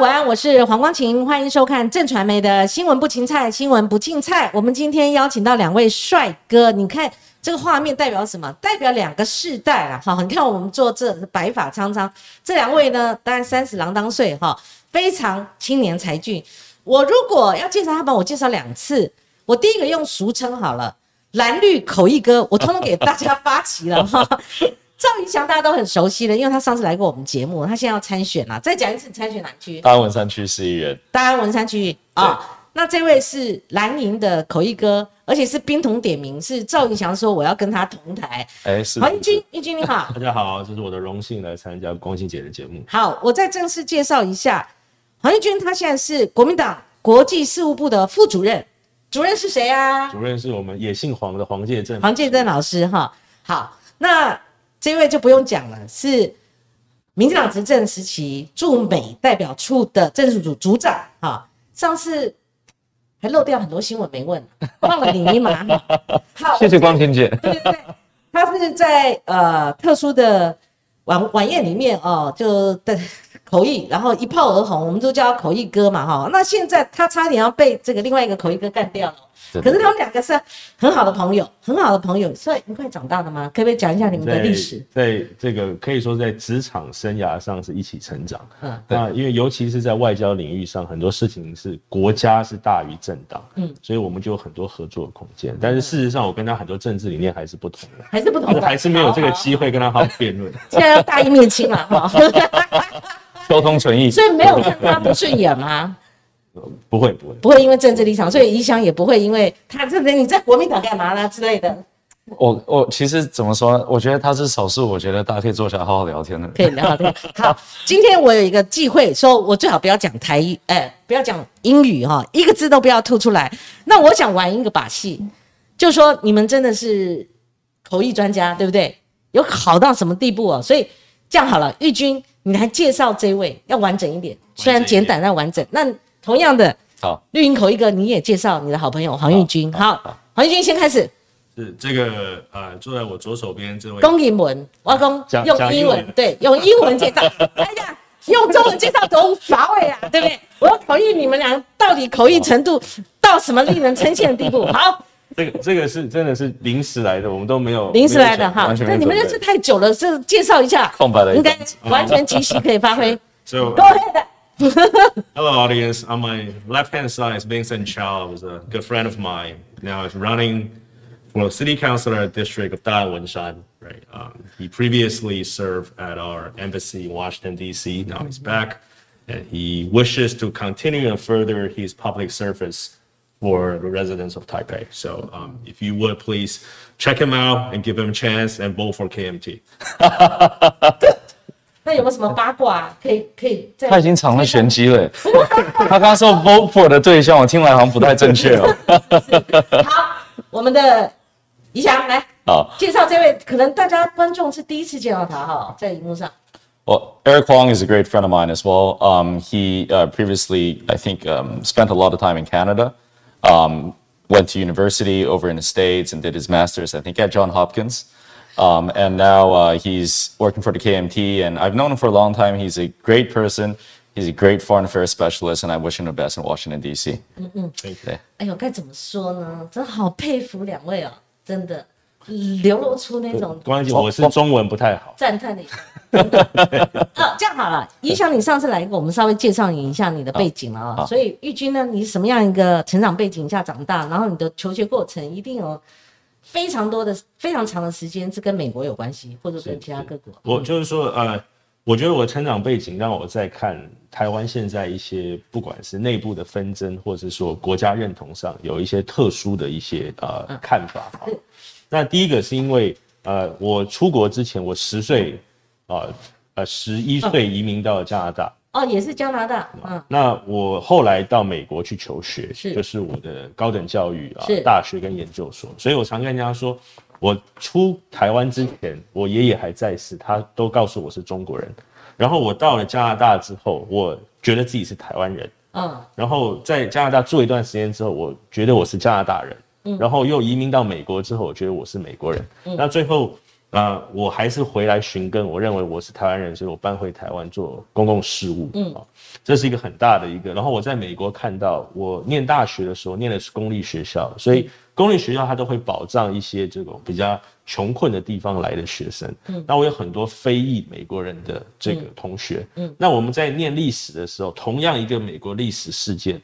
晚安，我是黄光琴，欢迎收看正传媒的新闻不青菜，新闻不竞菜。我们今天邀请到两位帅哥，你看这个画面代表什么？代表两个世代啊！哈，你看我们做这白发苍苍，这两位呢，当然三十郎当岁哈，非常青年才俊。我如果要介绍他们，我介绍两次。我第一个用俗称好了，蓝绿口译哥，我通通给大家发齐了哈。赵云祥大家都很熟悉了，因为他上次来过我们节目，他现在要参选了。再讲一次，参选哪区？大安文山区市议员。大安文山区啊，那这位是蓝营的口译哥，而且是冰桶点名，是赵云祥说我要跟他同台。哎，是。黄义军，义军你好。大家好，这是我的荣幸来参加光熙姐的节目。好，我再正式介绍一下，黄义军他现在是国民党国际事务部的副主任，主任是谁啊？主任是我们也姓黄的黄介正。黄介正老师哈。好，那。这位就不用讲了，是民进党执政时期驻美代表处的政治组组长啊。上次还漏掉很多新闻没问，忘了你嘛。好，谢谢光天姐。对对对，他是在呃特殊的晚晚宴里面哦，就的口译，然后一炮而红，我们都叫他口译哥嘛哈。那现在他差点要被这个另外一个口译哥干掉了。可是他们两个是很好的朋友，很好的朋友，所以一块长大的吗？可不可以讲一下你们的历史？在这个可以说在职场生涯上是一起成长。嗯，那因为尤其是在外交领域上，很多事情是国家是大于政党，嗯，所以我们就有很多合作的空间。但是事实上，我跟他很多政治理念还是不同的，还是不同，还是没有这个机会跟他好好辩论。现在要大义灭亲了哈，沟通诚意，所以没有看他不顺眼吗？不会不会不会因为政治立场，所以影响也不会因为他这你在国民党干嘛呢之类的。我我其实怎么说？我觉得他是少数，我觉得大家可以坐下来好好聊天的。可以聊天。好，今天我有一个忌讳，说我最好不要讲台语，哎，不要讲英语哈，一个字都不要吐出来。那我想玩一个把戏，就说你们真的是口译专家，对不对？有好到什么地步哦？所以这样好了，玉君，你来介绍这位，要完整一点，虽然简短但完整。那同样的，好，绿营口一个，你也介绍你的好朋友黄玉军。好，黄玉军先开始。是这个呃，坐在我左手边这位。龚英文，我公用英文，对，用英文介绍。哎呀，用中文介绍多乏味啊，对不对？我要考验你们俩到底口译程度到什么令人称羡的地步。好，这个这个是真的是临时来的，我们都没有临时来的哈。那你们认识太久了，是介绍一下，空白的，应该完全即席可以发挥。So go ahead. Hello, audience. On my left-hand side is Vincent Chow, who's a good friend of mine. Now he's running for city councilor district of Da Wenshan. Right. Um, he previously served at our embassy in Washington D.C. Now he's back, and he wishes to continue and further his public service for the residents of Taipei. So, um, if you would please check him out and give him a chance and vote for KMT. 那有没有什么八卦可以可以？他已经藏了玄机了。他刚刚说 vote for 的对象，我听来好像不太正确哦。好，我们的怡翔来，好，介绍这位，可能大家观众是第一次见到他哈，在荧幕上。Well, Eric Huang is a great friend of mine as well. Um, he uh, previously, I think, um, spent a lot of time in Canada. Um, went to university over in the States and did his master's, I think, at John Hopkins. Um, and now uh, he's working for the KMT, and I've known him for a long time. He's a great person. He's a great foreign affairs specialist, and I wish him the best in Washington D.C. 嗯嗯，对。哎呦，该怎么说呢？真好佩服两位哦，真的 流露出那种。关系我是中文不太好。赞叹你。啊，这样好了，影响你上次来过，我们稍微介绍你一下你的背景了啊。所以玉君呢，你是什么样一个成长背景下长大？然后你的求学过程一定有。非常多的、非常长的时间是跟美国有关系，或者跟其他各国。我就是说，呃，我觉得我成长背景让我在看台湾现在一些，不管是内部的纷争，或者是说国家认同上有一些特殊的一些呃看法。那第一个是因为，呃，我出国之前，我十岁，啊，呃，十一岁移民到了加拿大。哦，也是加拿大，嗯，那我后来到美国去求学，是，就是我的高等教育啊，大学跟研究所，所以我常跟人家说，我出台湾之前，我爷爷还在世，他都告诉我是中国人，然后我到了加拿大之后，我觉得自己是台湾人，嗯，然后在加拿大住一段时间之后，我觉得我是加拿大人，嗯，然后又移民到美国之后，我觉得我是美国人，嗯，那最后。啊我还是回来寻根，我认为我是台湾人，所以我搬回台湾做公共事务。嗯，这是一个很大的一个。然后我在美国看到，我念大学的时候念的是公立学校，所以公立学校它都会保障一些这种比较穷困的地方来的学生。嗯，那我有很多非裔美国人的这个同学。嗯，那我们在念历史的时候，同样一个美国历史事件，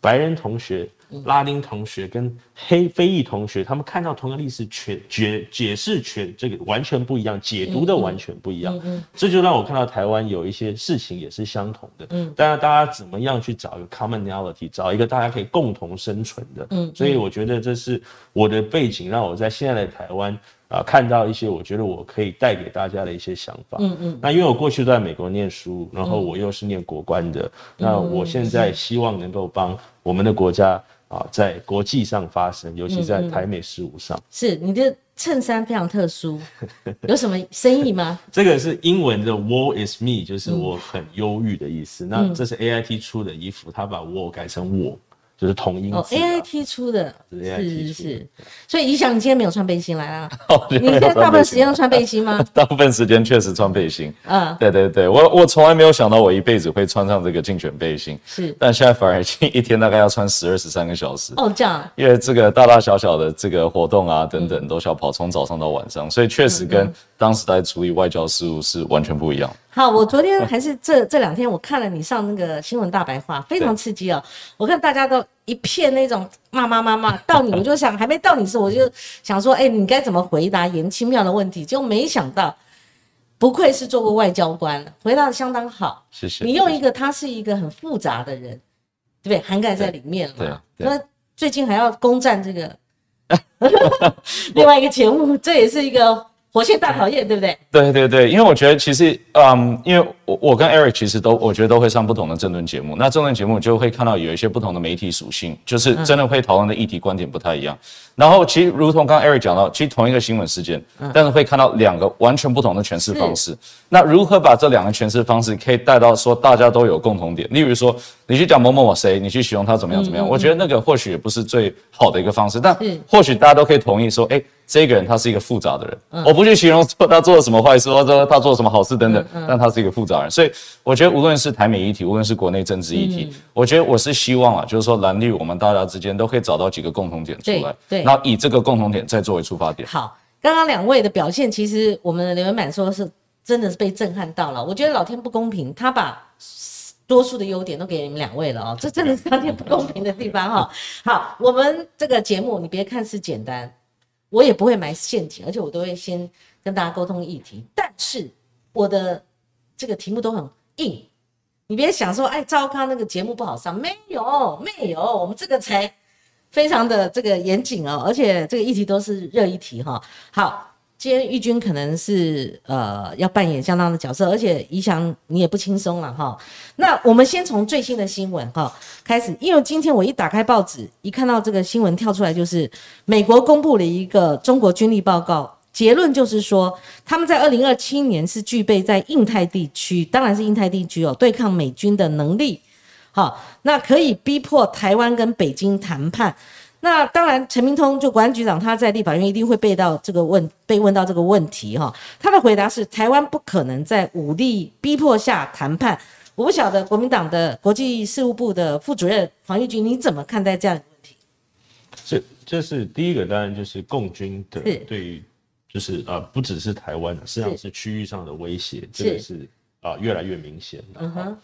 白人同学。拉丁同学跟黑非裔同学，他们看到同样历史，全解解释全这个完全不一样，解读的完全不一样。嗯，这就让我看到台湾有一些事情也是相同的。嗯，但是大家怎么样去找一个 commonality，找一个大家可以共同生存的。嗯，所以我觉得这是我的背景，让我在现在的台湾。啊，看到一些我觉得我可以带给大家的一些想法。嗯嗯。那因为我过去都在美国念书，然后我又是念国关的，那我现在希望能够帮我们的国家啊，在国际上发声，尤其在台美事务上。是你的衬衫非常特殊，有什么深意吗？这个是英文的 “War is me”，就是我很忧郁的意思。那这是 A I T 出的衣服，他把 “War” 改成我。就是同音哦，A I T 出的，是是是，所以你想，你今天没有穿背心来啊？你现在大部分时间都穿背心吗？大部分时间确实穿背心。嗯，对对对，我我从来没有想到我一辈子会穿上这个竞选背心，是，但现在反而一天大概要穿十二十三个小时。哦，这样。因为这个大大小小的这个活动啊等等，都需要跑，从早上到晚上，所以确实跟当时在处理外交事务是完全不一样。好，我昨天还是这这两天，我看了你上那个新闻大白话，非常刺激哦。我看大家都一片那种骂骂骂骂，到你我就想还没到你时，我就想说，哎，你该怎么回答严清妙的问题？就没想到，不愧是做过外交官，回答的相当好。谢谢。你用一个他是一个很复杂的人，对不对？涵盖在里面了。对。那最近还要攻占这个 另外一个节目，这也是一个。火线大考验，对不对？对对对，因为我觉得其实，嗯，因为我我跟 Eric 其实都，我觉得都会上不同的政论节目。那政论节目就会看到有一些不同的媒体属性，就是真的会讨论的议题观点不太一样。然后其实如同刚刚 Eric 讲到，其实同一个新闻事件，但是会看到两个完全不同的诠释方式。那如何把这两个诠释方式可以带到说大家都有共同点？例如说，你去讲某某某谁，你去形容他怎么样怎么样，我觉得那个或许也不是最好的一个方式。但或许大家都可以同意说，哎。这个人他是一个复杂的人，我不去形容说他做了什么坏事，或者他做了什么好事等等，但他是一个复杂人。所以我觉得无论是台美议题，无论是国内政治议题，我觉得我是希望啊，就是说蓝绿我们大家之间都可以找到几个共同点出来，对，然后以这个共同点再作为出发点。好，刚刚两位的表现，其实我们的刘文满说是真的是被震撼到了。我觉得老天不公平，他把多数的优点都给你们两位了哦，这真的是老天不公平的地方哈。好，我们这个节目你别看是简单。我也不会埋陷阱，而且我都会先跟大家沟通议题。但是我的这个题目都很硬，你别想说，哎，糟糕那个节目不好上，没有，没有，我们这个才非常的这个严谨哦，而且这个议题都是热议题哈。好。今天玉君可能是呃要扮演相当的角色，而且怡翔你也不轻松了哈。那我们先从最新的新闻哈开始，因为今天我一打开报纸，一看到这个新闻跳出来，就是美国公布了一个中国军力报告，结论就是说他们在二零二七年是具备在印太地区，当然是印太地区哦，对抗美军的能力。好，那可以逼迫台湾跟北京谈判。那当然，陈明通就国安局长，他在立法院一定会被到这个问，被问到这个问题哈。他的回答是：台湾不可能在武力逼迫下谈判。我不晓得国民党的国际事务部的副主任黄玉军，你怎么看待这样的问题？这这是第一个，当然就是共军的对于，就是呃，不只是台湾，实际上是区域上的威胁，这个是啊越来越明显的。嗯哼，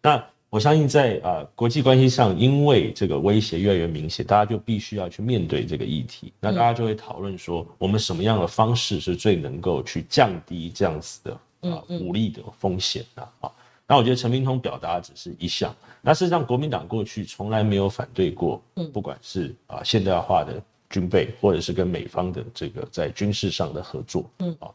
那。我相信在啊国际关系上，因为这个威胁越来越明显，大家就必须要去面对这个议题。那大家就会讨论说，我们什么样的方式是最能够去降低这样子的啊武力的风险呢啊？那我觉得陈明通表达只是一项。那事实上，国民党过去从来没有反对过，不管是啊现代化的军备，或者是跟美方的这个在军事上的合作，嗯啊。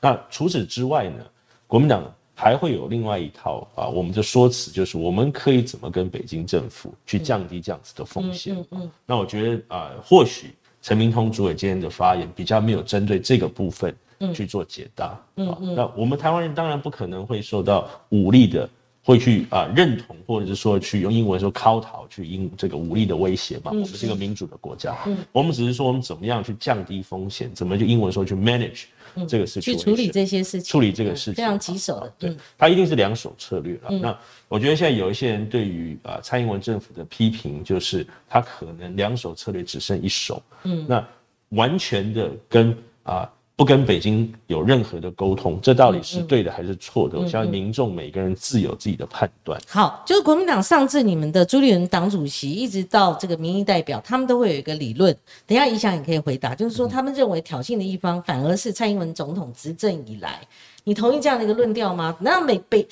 那除此之外呢，国民党。还会有另外一套啊，我们的说辞就是我们可以怎么跟北京政府去降低这样子的风险。嗯嗯。那我觉得啊，或许陈明通主委今天的发言比较没有针对这个部分去做解答。嗯嗯。那我们台湾人当然不可能会受到武力的会去啊、认同，或者是说去用英文说敲讨，去英这个武力的威胁嘛。嗯我们是一个民主的国家，嗯我们只是说我们怎么样去降低风险，怎么就英文说去 manage 这个事情，嗯去处理这些事情，处理这个事情，非常棘手的。对嗯，它一定是两手策略了。那我觉得现在有一些人对于啊、蔡英文政府的批评，就是他可能两手策略只剩一手。嗯，那完全的跟啊、不跟北京有任何的沟通，这到底是对的还是错的？我相信民众每个人自有自己的判断。好，就是国民党上至你们的朱立伦党主席，一直到这个民意代表，他们都会有一个理论。等一下，怡翔也可以回答，就是说他们认为挑衅的一方反而是蔡英文总统执政以来，你同意这样的一个论调吗？那美北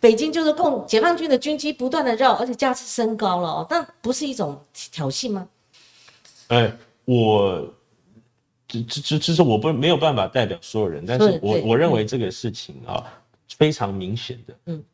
北京就是共解放军的军机不断的绕，而且架次升高了哦，但不是一种挑衅吗？哎，我这这这这是我不没有办法代表所有人，但是我我认为这个事情啊，非常明显的，嗯。嗯，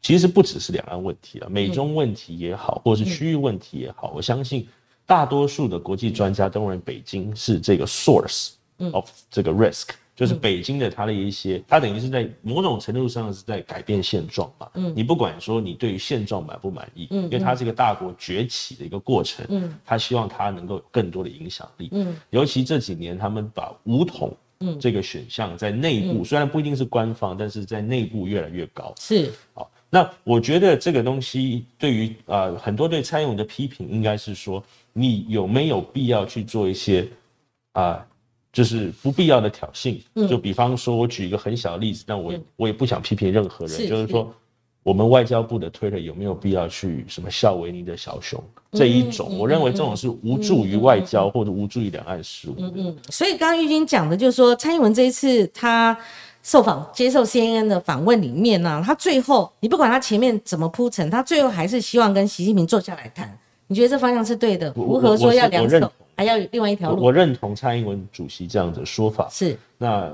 其实不只是两岸问题啊，美中问题也好，或者是区域问题也好，我相信大多数的国际专家都认为北京是这个 source of 这个 risk。就是北京的它的一些，它等于是在某种程度上是在改变现状嘛。嗯，你不管说你对于现状满不满意，嗯，因为它是一个大国崛起的一个过程，嗯，他希望它能够有更多的影响力，嗯，尤其这几年他们把武统，嗯，这个选项在内部、虽然不一定是官方，但是在内部越来越高。是，好，那我觉得这个东西对于啊、呃很多对蔡英文的批评，应该是说你有没有必要去做一些啊、就是不必要的挑衅。就比方说，我举一个很小的例子，但我、我也不想批评任何人，是就是说。我们外交部的推特有没有必要去什么笑维尼的小熊这一种？我认为这种是无助于外交或者无助于两岸事务的。所以刚刚玉晶讲的，就是说蔡英文这一次他受访接受 CNN 的访问里面呢、他最后你不管他前面怎么铺陈，他最后还是希望跟习近平坐下来谈。你觉得这方向是对的？我如何说要两手还要有另外一条路？我我认同蔡英文主席这样的说法。是那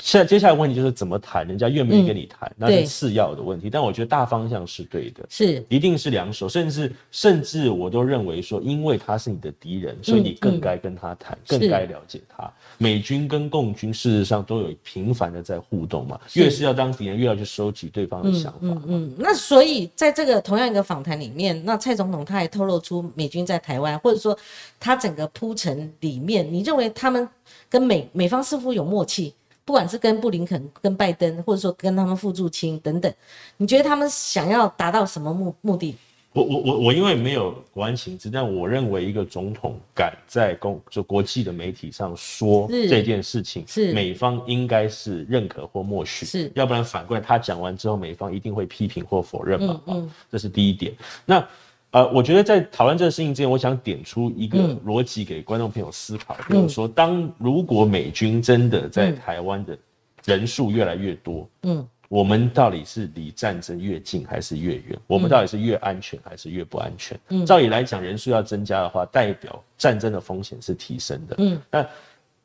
现在接下来问题就是怎么谈，人家愿不愿意跟你谈，那是次要的问题。但我觉得大方向是对的。是，一定是两手，甚至甚至我都认为说，因为他是你的敌人，所以你更该跟他谈，更该了解他。美军跟共军事实上都有频繁的在互动嘛，是越是要当敌人，越要去收集对方的想法。嗯，那所以在这个同样一个访谈里面，那蔡总统他还透露出美军在台湾，或者说他整个铺陈里面，你认为他们跟美美方似乎有默契？不管是跟布林肯、跟拜登，或者说跟他们副驻青等等，你觉得他们想要达到什么目目的？我我我我因为没有国安情资，但我认为一个总统敢在公就国际的媒体上说这件事情，是美方应该是认可或默许，是要不然反过来他讲完之后，美方一定会批评或否认嘛，嗯哦这是第一点。那呃，我觉得在讨论这个事情之前，我想点出一个嗯逻辑给观众朋友思考，就是说，当如果美军真的在嗯台湾的人数越来越多，嗯，我们到底是离战争越近还是越远？我们到底是越安全还是越不安全？嗯照理来讲，人数要增加的话，代表战争的风险是提升的。嗯，那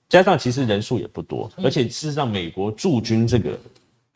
加上其实人数也不多，而且事实上，美国驻军这个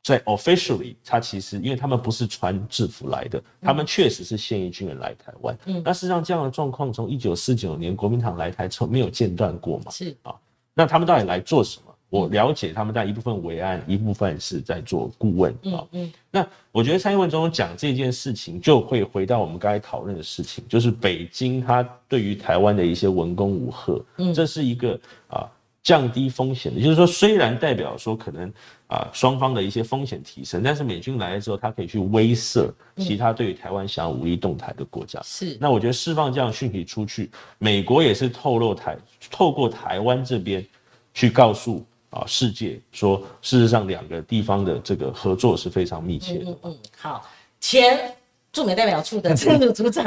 在 officially，他其实因为他们不是穿制服来的，他们确实是现役军人来台湾。嗯，那事实上这样的状况从一九四九年国民党来台从没有间断过嘛？是啊那他们到底来做什么？我了解他们在一部分为案，一部分是在做顾问啊。嗯那我觉得蔡英文总统讲这件事情，就会回到我们刚才讨论的事情，就是北京他对于台湾的一些文攻武吓，嗯这是一个啊降低风险的，也就是说，虽然代表说可能啊双方的一些风险提升，但是美军来了之后，他可以去威慑其他对于台湾想要武力动台的国家。是，那我觉得释放这样讯息出去，美国也是透露台透过台湾这边去告诉啊世界说，事实上两个地方的这个合作是非常密切的。嗯，好，前驻美代表处的 郑鲁组长，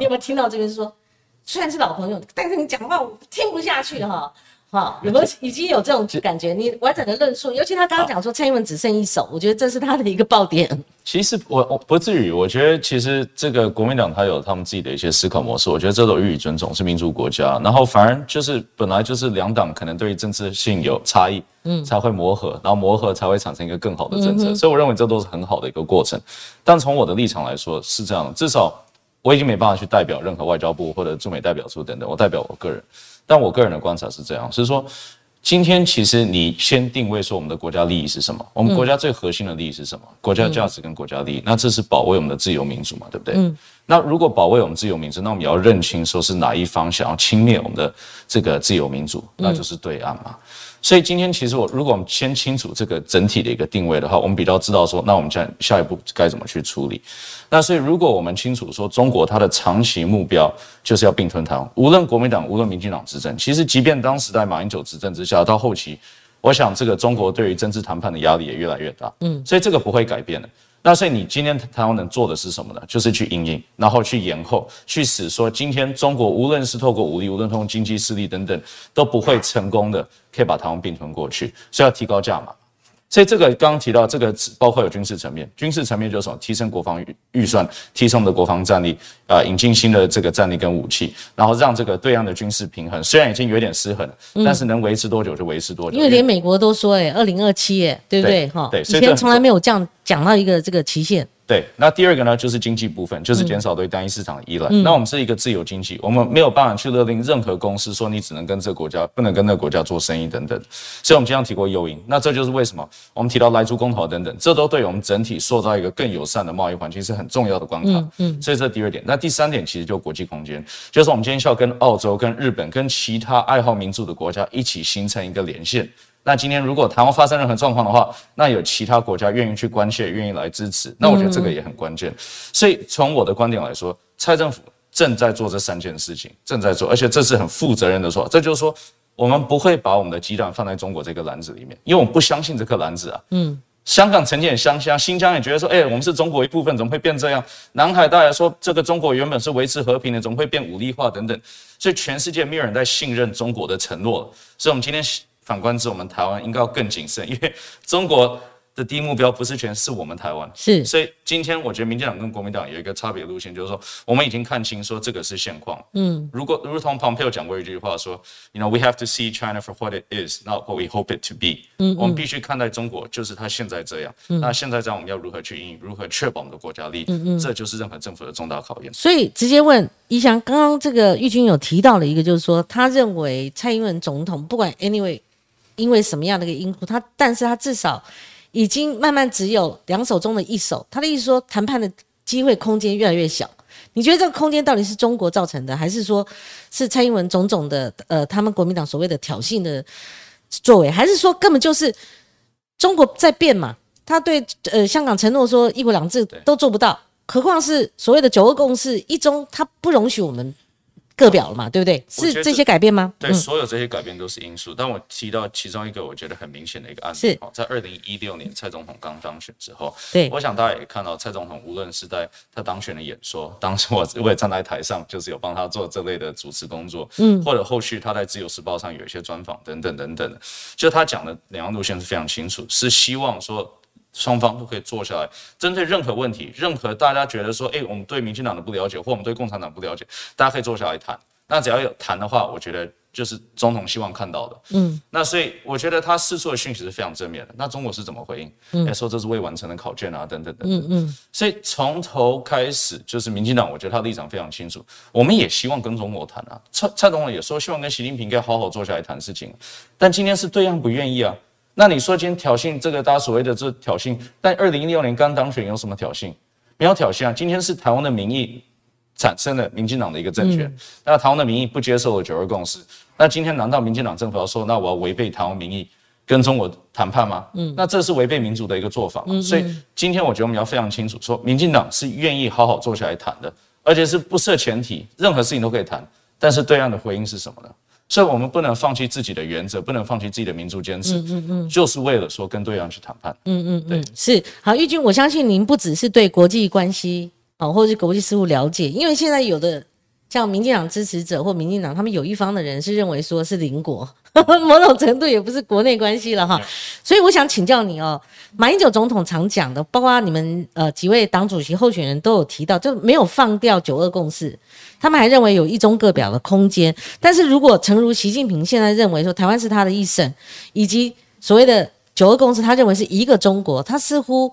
你有没有听到这边说，虽然是老朋友，但是你讲话我听不下去哈。好，有没有已经有这种感觉？你完整的论述，尤其他刚刚讲说蔡英文只剩一手，我觉得这是他的一个爆点。其实我我不至于，我觉得其实这个国民党他有他们自己的一些思考模式，我觉得这都予以尊重，是民主国家。然后反而就是本来就是两党可能对于政治性有差异，嗯，才会磨合，然后磨合才会产生一个更好的政策。所以我认为这都是很好的一个过程。但从我的立场来说是这样，至少我已经没办法去代表任何外交部或者驻美代表处等等，我代表我个人。但我个人的观察是这样，是说。今天其实你先定位说我们的国家利益是什么？我们国家最核心的利益是什么？国家价值跟国家利益，那这是保卫我们的自由民主嘛，对不对？那如果保卫我们自由民主，那我们也要认清说是哪一方想要轻蔑我们的这个自由民主，那就是对岸嘛。所以今天其实我，如果我们先清楚这个整体的一个定位的话，我们比较知道说，那我们下下一步该怎么去处理。那所以如果我们清楚说，中国它的长期目标就是要并吞台湾，无论国民党无论民进党执政，其实即便当时在马英九执政之下，到后期，我想这个中国对于政治谈判的压力也越来越大。嗯，所以这个不会改变的。那所以你今天台湾能做的是什么呢？就是去应应，然后去延后，去使说今天中国无论是透过武力，无论通过经济势力等等，都不会成功的可以把台湾并吞过去，所以要提高价码。所以这个刚刚提到，这个包括有军事层面，军事层面就是什么？提升国防预预算，提升我们的国防战力，啊，引进新的这个战力跟武器，然后让这个对岸的军事平衡，虽然已经有点失衡，但是能维持多久就维持多久。因为连美国都说，哎，二零二七，哎，对不对？哈，对，以前从来没有这样讲到一个这个期限。对，那第二个呢，就是经济部分，就是减少对单一市场的依赖。那我们是一个自由经济，我们没有办法去勒令任何公司说你只能跟这个国家，不能跟那个国家做生意等等。所以，我们经常提过诱因。那这就是为什么我们提到来租公投等等，这都对我们整体塑造一个更友善的贸易环境是很重要的关卡。嗯，所以这第二点。那第三点其实就国际空间，就是我们今天需要跟澳洲、跟日本、跟其他爱好民主的国家一起形成一个连线。那今天如果台湾发生任何状况的话，那有其他国家愿意去关切，愿意来支持，那我觉得这个也很关键。所以从我的观点来说，蔡政府正在做这三件事情，正在做，而且这是很负责任的说，这就是说我们不会把我们的鸡蛋放在中国这个篮子里面，因为我们不相信这颗篮子啊。嗯，香港曾经也相信，新疆也觉得说，哎，我们是中国一部分，怎么会变这样？南海大家说，这个中国原本是维持和平的，怎么会变武力化等等？所以全世界没有人在信任中国的承诺，所以我们今天。反观之，我们台湾应该要更谨慎，因为中国的第一目标不是全是我们台湾，是。所以今天我觉得民进党跟国民党有一个差别路线，就是说我们已经看清说这个是现况。嗯，如果如同 Pompeo 讲过一句话说，You know we have to see China for what it is, not what we hope it to be。嗯，我们必须看待中国就是它现在这样。嗯，那现在这样我们要如何去应如何确保我们的国家利益？嗯嗯，这就是任何政府的重大考验。所以直接问怡翔，刚刚这个玉军有提到了一个，就是说他认为蔡英文总统不管 anyway。因为什么样的一个因素，他但是他至少已经慢慢只有两手中的一手。他的意思说，谈判的机会空间越来越小。你觉得这个空间到底是中国造成的，还是说是蔡英文种种的呃，他们国民党所谓的挑衅的作为，还是说根本就是中国在变嘛？他对呃香港承诺说一国两制都做不到，何况是所谓的九二共识一中，他不容许我们。个表了嘛，对不对？是这些改变吗？对，所有这些改变都是因素。但我提到其中一个，我觉得很明显的一个案例，在二零一六年蔡总统刚当选之后，对，我想大家也看到蔡总统无论是在他当选的演说，当时我我也站在台上，就是有帮他做这类的主持工作，嗯，或者后续他在自由时报上有一些专访等等等等，就他讲的两样路线是非常清楚，是希望说。双方都可以坐下来，针对任何问题，任何大家觉得说，哎，我们对民进党的不了解，或我们对共产党不了解，大家可以坐下来谈。那只要有谈的话，我觉得就是总统希望看到的。嗯，那所以我觉得他释出的讯息是非常正面的。那中国是怎么回应？嗯，说这是未完成的考卷啊，等等等等。嗯嗯。所以从头开始就是民进党，我觉得他立场非常清楚。我们也希望跟中国谈啊。蔡蔡总统也说希望跟习近平该好好坐下来谈事情，但今天是对岸不愿意啊。那你说今天挑衅这个大家所谓的这挑衅，但二零一六年刚当选有什么挑衅？没有挑衅啊！今天是台湾的民意产生了民进党的一个政权，那台湾的民意不接受了九二共识，那今天难道民进党政府要说，那我要违背台湾民意跟中国谈判吗？嗯，那这是违背民主的一个做法。所以今天我觉得我们要非常清楚，说民进党是愿意好好坐下来谈的，而且是不设前提，任何事情都可以谈。但是对岸的回应是什么呢？所以我们不能放弃自己的原则，不能放弃自己的民族坚持，嗯嗯嗯，就是为了说跟对方去谈判，嗯嗯，对，是。好，玉军，我相信您不只是对国际关系啊，或者是国际事务了解，因为现在有的像民进党支持者或民进党，他们有一方的人是认为说是邻国。某种程度也不是国内关系了哈，所以我想请教你哦，马英九总统常讲的，包括你们呃几位党主席候选人都有提到，就没有放掉九二共识，他们还认为有一中各表的空间。但是如果诚如习近平现在认为说台湾是他的一省，以及所谓的九二共识，他认为是一个中国，他似乎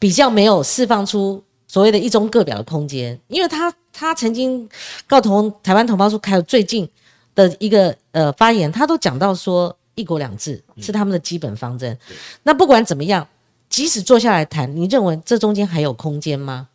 比较没有释放出所谓的一中各表的空间，因为他他曾经告同台湾同胞说，还有最近。的一个呃。呃发言，他都讲到说一国两制是他们的基本方针。那不管怎么样，即使坐下来谈，你认为这中间还有空间吗？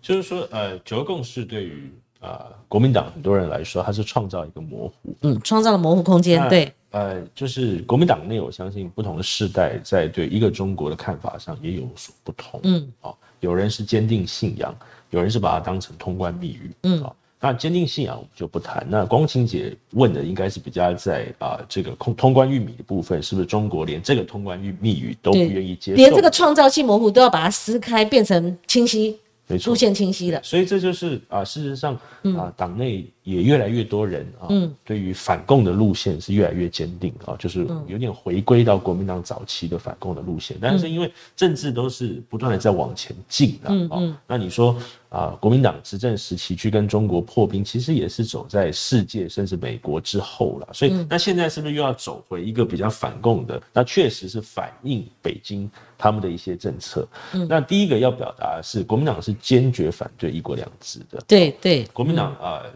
就是说，呃，九个共识对于啊、国民党很多人来说，它是创造一个模糊。嗯，创造了模糊空间，那对，呃，就是国民党内，我相信不同的世代在对一个中国的看法上也有所不同。嗯，哦，有人是坚定信仰，有人是把它当成通关密语。嗯哦，那坚定信仰我们就不谈。那光晴姐问的应该是比较在啊、这个通通关玉米的部分，是不是中国连这个通关玉密语都不对愿意接受？连这个创造性模糊都要把它撕开，变成清晰，没错出现清晰了。所以这就是啊、事实上嗯啊、党内也越来越多人啊，对于反共的路线是越来越坚定啊，就是嗯有点回归到国民党早期的反共的路线。但是因为政治都是不断的在往前进的嗯啊，那你说啊、国民党执政时期去跟中国破冰，其实也是走在世界甚至美国之后了。所以嗯那现在是不是又要走回一个比较反共的？那确实是反映北京他们的一些政策。嗯那第一个要表达的是，国民党是坚决反对一国两制的。对对，国民党啊、呃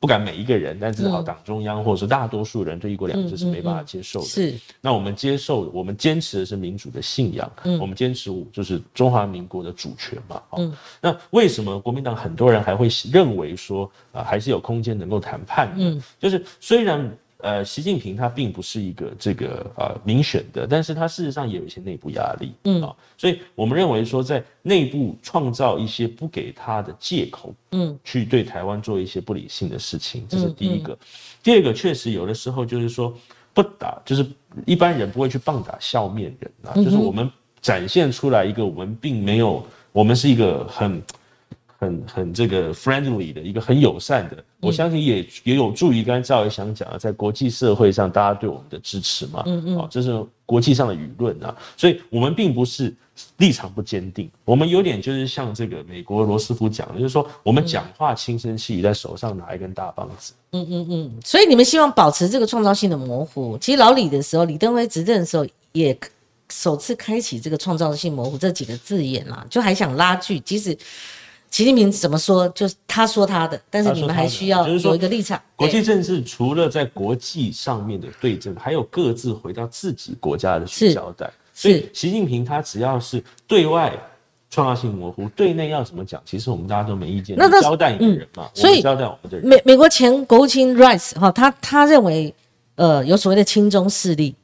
不敢每一个人，但至少党中央或者说大多数人对一国两制是没办法接受的。是那我们接受，我们坚持的是民主的信仰，我们坚持就是中华民国的主权嘛。哦那为什么国民党很多人还会认为说啊、还是有空间能够谈判呢？嗯，就是虽然。呃，习近平他并不是一个这个呃民选的，但是他事实上也有一些内部压力，嗯啊、所以我们认为说在内部创造一些不给他的借口，嗯，去对台湾做一些不理性的事情，这是第一个。第二个，确实有的时候就是说不打，就是一般人不会去棒打笑面人啊，就是我们展现出来一个我们并没有，我们是一个很。很很这个 friendly 的一个很友善的，我相信也也有助于刚才赵伟想讲的，在国际社会上大家对我们的支持嘛，嗯嗯，哦，这是国际上的舆论啊，所以我们并不是立场不坚定，我们有点就是像这个美国罗斯福讲的，就是说我们讲话轻声细语，在手上拿一根大棒子，嗯嗯嗯。所以你们希望保持这个创造性的模糊。其实老李的时候，李登辉执政的时候也首次开启这个创造性模糊这几个字眼啦，就还想拉锯，即使习近平怎么说，就是他说他的，但是你们还需要有一个立场。国际政治除了在国际上面的对阵，还有各自回到自己国家的去交代。所以习近平他只要是对外创造性模糊，对内要怎么讲，其实我们大家都没意见。那那交代你的人嘛，所以我交代我们的人。美美国前国务卿 Rice 哈，他他认为呃有所谓的亲中势力，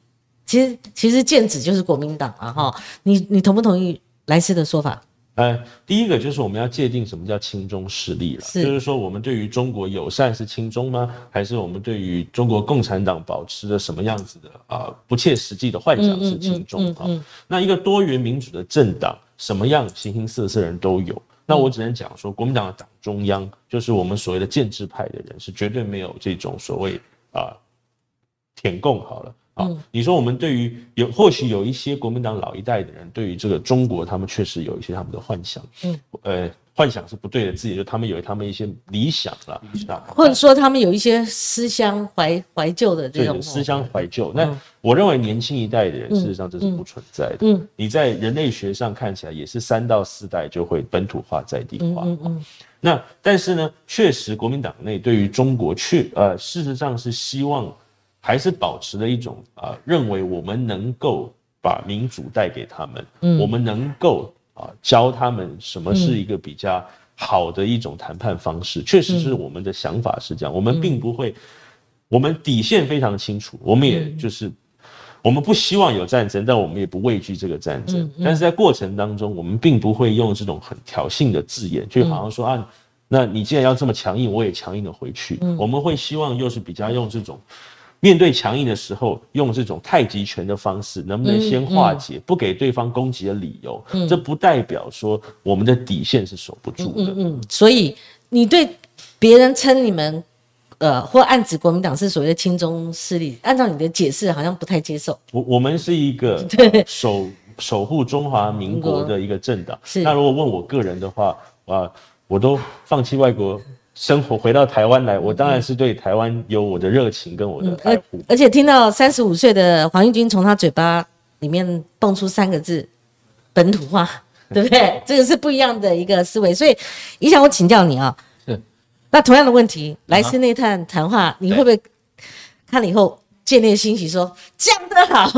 其实其实剑指就是国民党啊哈。你你同不同意莱斯的说法？呃，第一个就是我们要界定什么叫亲中势力了，是就是说我们对于中国友善是亲中吗？还是我们对于中国共产党保持着什么样子的啊、不切实际的幻想是亲中啊、那一个多元民主的政党，什么样形形色色人都有。那我只能讲说，国民党的党中央就是我们所谓的建制派的人，是绝对没有这种所谓啊、舔共好了。啊，你说我们对于有或许有一些国民党老一代的人，对于这个中国，他们确实有一些他们的幻想，嗯，呃，幻想是不对的，自己就他们有他们一些理想了，啊，或者说他们有一些思乡怀怀旧的这种对思乡怀旧。那我认为年轻一代的人，事实上这是不存在的。嗯，你在人类学上看起来也是三到四代就会本土化、在地化。嗯嗯。那但是呢，确实国民党内对于中国确呃，事实上是希望还是保持了一种啊、呃认为我们能够把民主带给他们，嗯我们能够啊、教他们什么是一个比较好的一种谈判方式。确实是我们的想法是这样，我们并不会，我们底线非常清楚，我们也就是。我们不希望有战争，但我们也不畏惧这个战争。但是在过程当中，我们并不会用这种很挑衅的字眼，就好像说啊，那你既然要这么强硬，我也强硬的回去。我们会希望又是比较用这种面对强硬的时候，用这种太极拳的方式，能不能先化解，不给对方攻击的理由？这不代表说我们的底线是守不住的。嗯，所以你对别人称你们呃或暗指国民党是所谓的亲中势力，按照你的解释好像不太接受。我我们是一个呃守守护中华民国的一个政党。是那如果问我个人的话，啊，我都放弃外国 生活，回到台湾来，我当然是对台湾有我的热情跟我的爱而护。而且听到三十五岁的黄玉军从他嘴巴里面蹦出三个字“本土化”，对不对？这个是不一样的一个思维。所以，你想我请教你啊。是。那同样的问题，莱斯内探谈话，你会不会看了以后建立欣喜，说讲得好，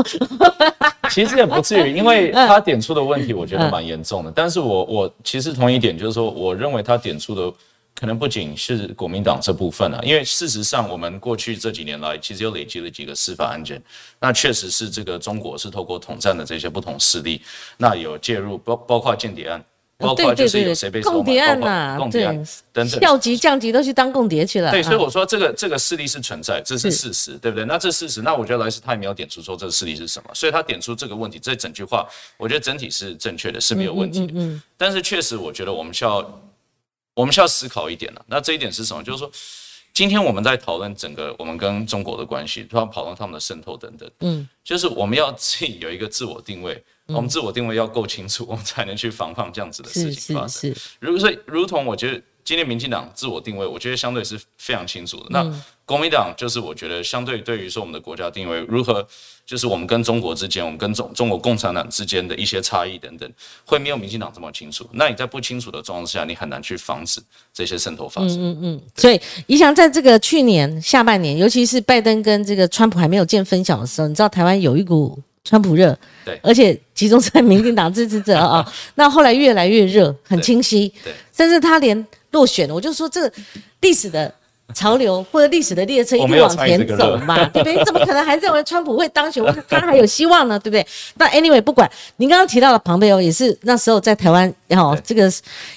其实也不至于，因为他点出的问题，我觉得蛮严重的。但是我我其实同一点，就是说，我认为他点出的可能不仅是国民党这部分啊，因为事实上，我们过去这几年来，其实又累积了几个司法案件，那确实是这个中国是透过统战的这些不同势力，那有介入，包包括间谍案。包括就是有谁被共谍案呐，共谍案等等，调级降级都去当共谍去了。对，所以我说这个这个势力是存在，这是事实，对不对？那这事实，那我觉得莱斯他也没有点出说这个势力是什么，所以他点出这个问题，这整句话，我觉得整体是正确的，是没有问题的。嗯。但是确实，我觉得我们需要我们需要思考一点了。那这一点是什么？就是说，今天我们在讨论整个我们跟中国的关系，突然讨论他们的渗透等等。嗯。就是我们要自己有一个自我定位。我们自我定位要够清楚，我们才能去防范这样子的事情发生。如所以，如同我觉得今天民进党自我定位，我觉得相对是非常清楚的。那国民党就是我觉得相对对于说我们的国家定位如何，就是我们跟中国之间，我们跟中中国共产党之间的一些差异等等，会没有民进党这么清楚。那你在不清楚的状况之下，你很难去防止这些渗透发生。嗯嗯。所以，你想在这个去年下半年，尤其是拜登跟这个川普还没有见分晓的时候，你知道台湾有一股。川普热，对，而且集中在民进党支持者啊，那后来越来越热，很清晰，对，甚至他连落选了，我就说这个历史的潮流 或者历史的列车一定往前走嘛，对不对？你怎么可能还认为川普会当选？他还有希望呢，对不对？那 anyway 不管，您刚刚提到的庞贝欧也是那时候在台湾，然后这个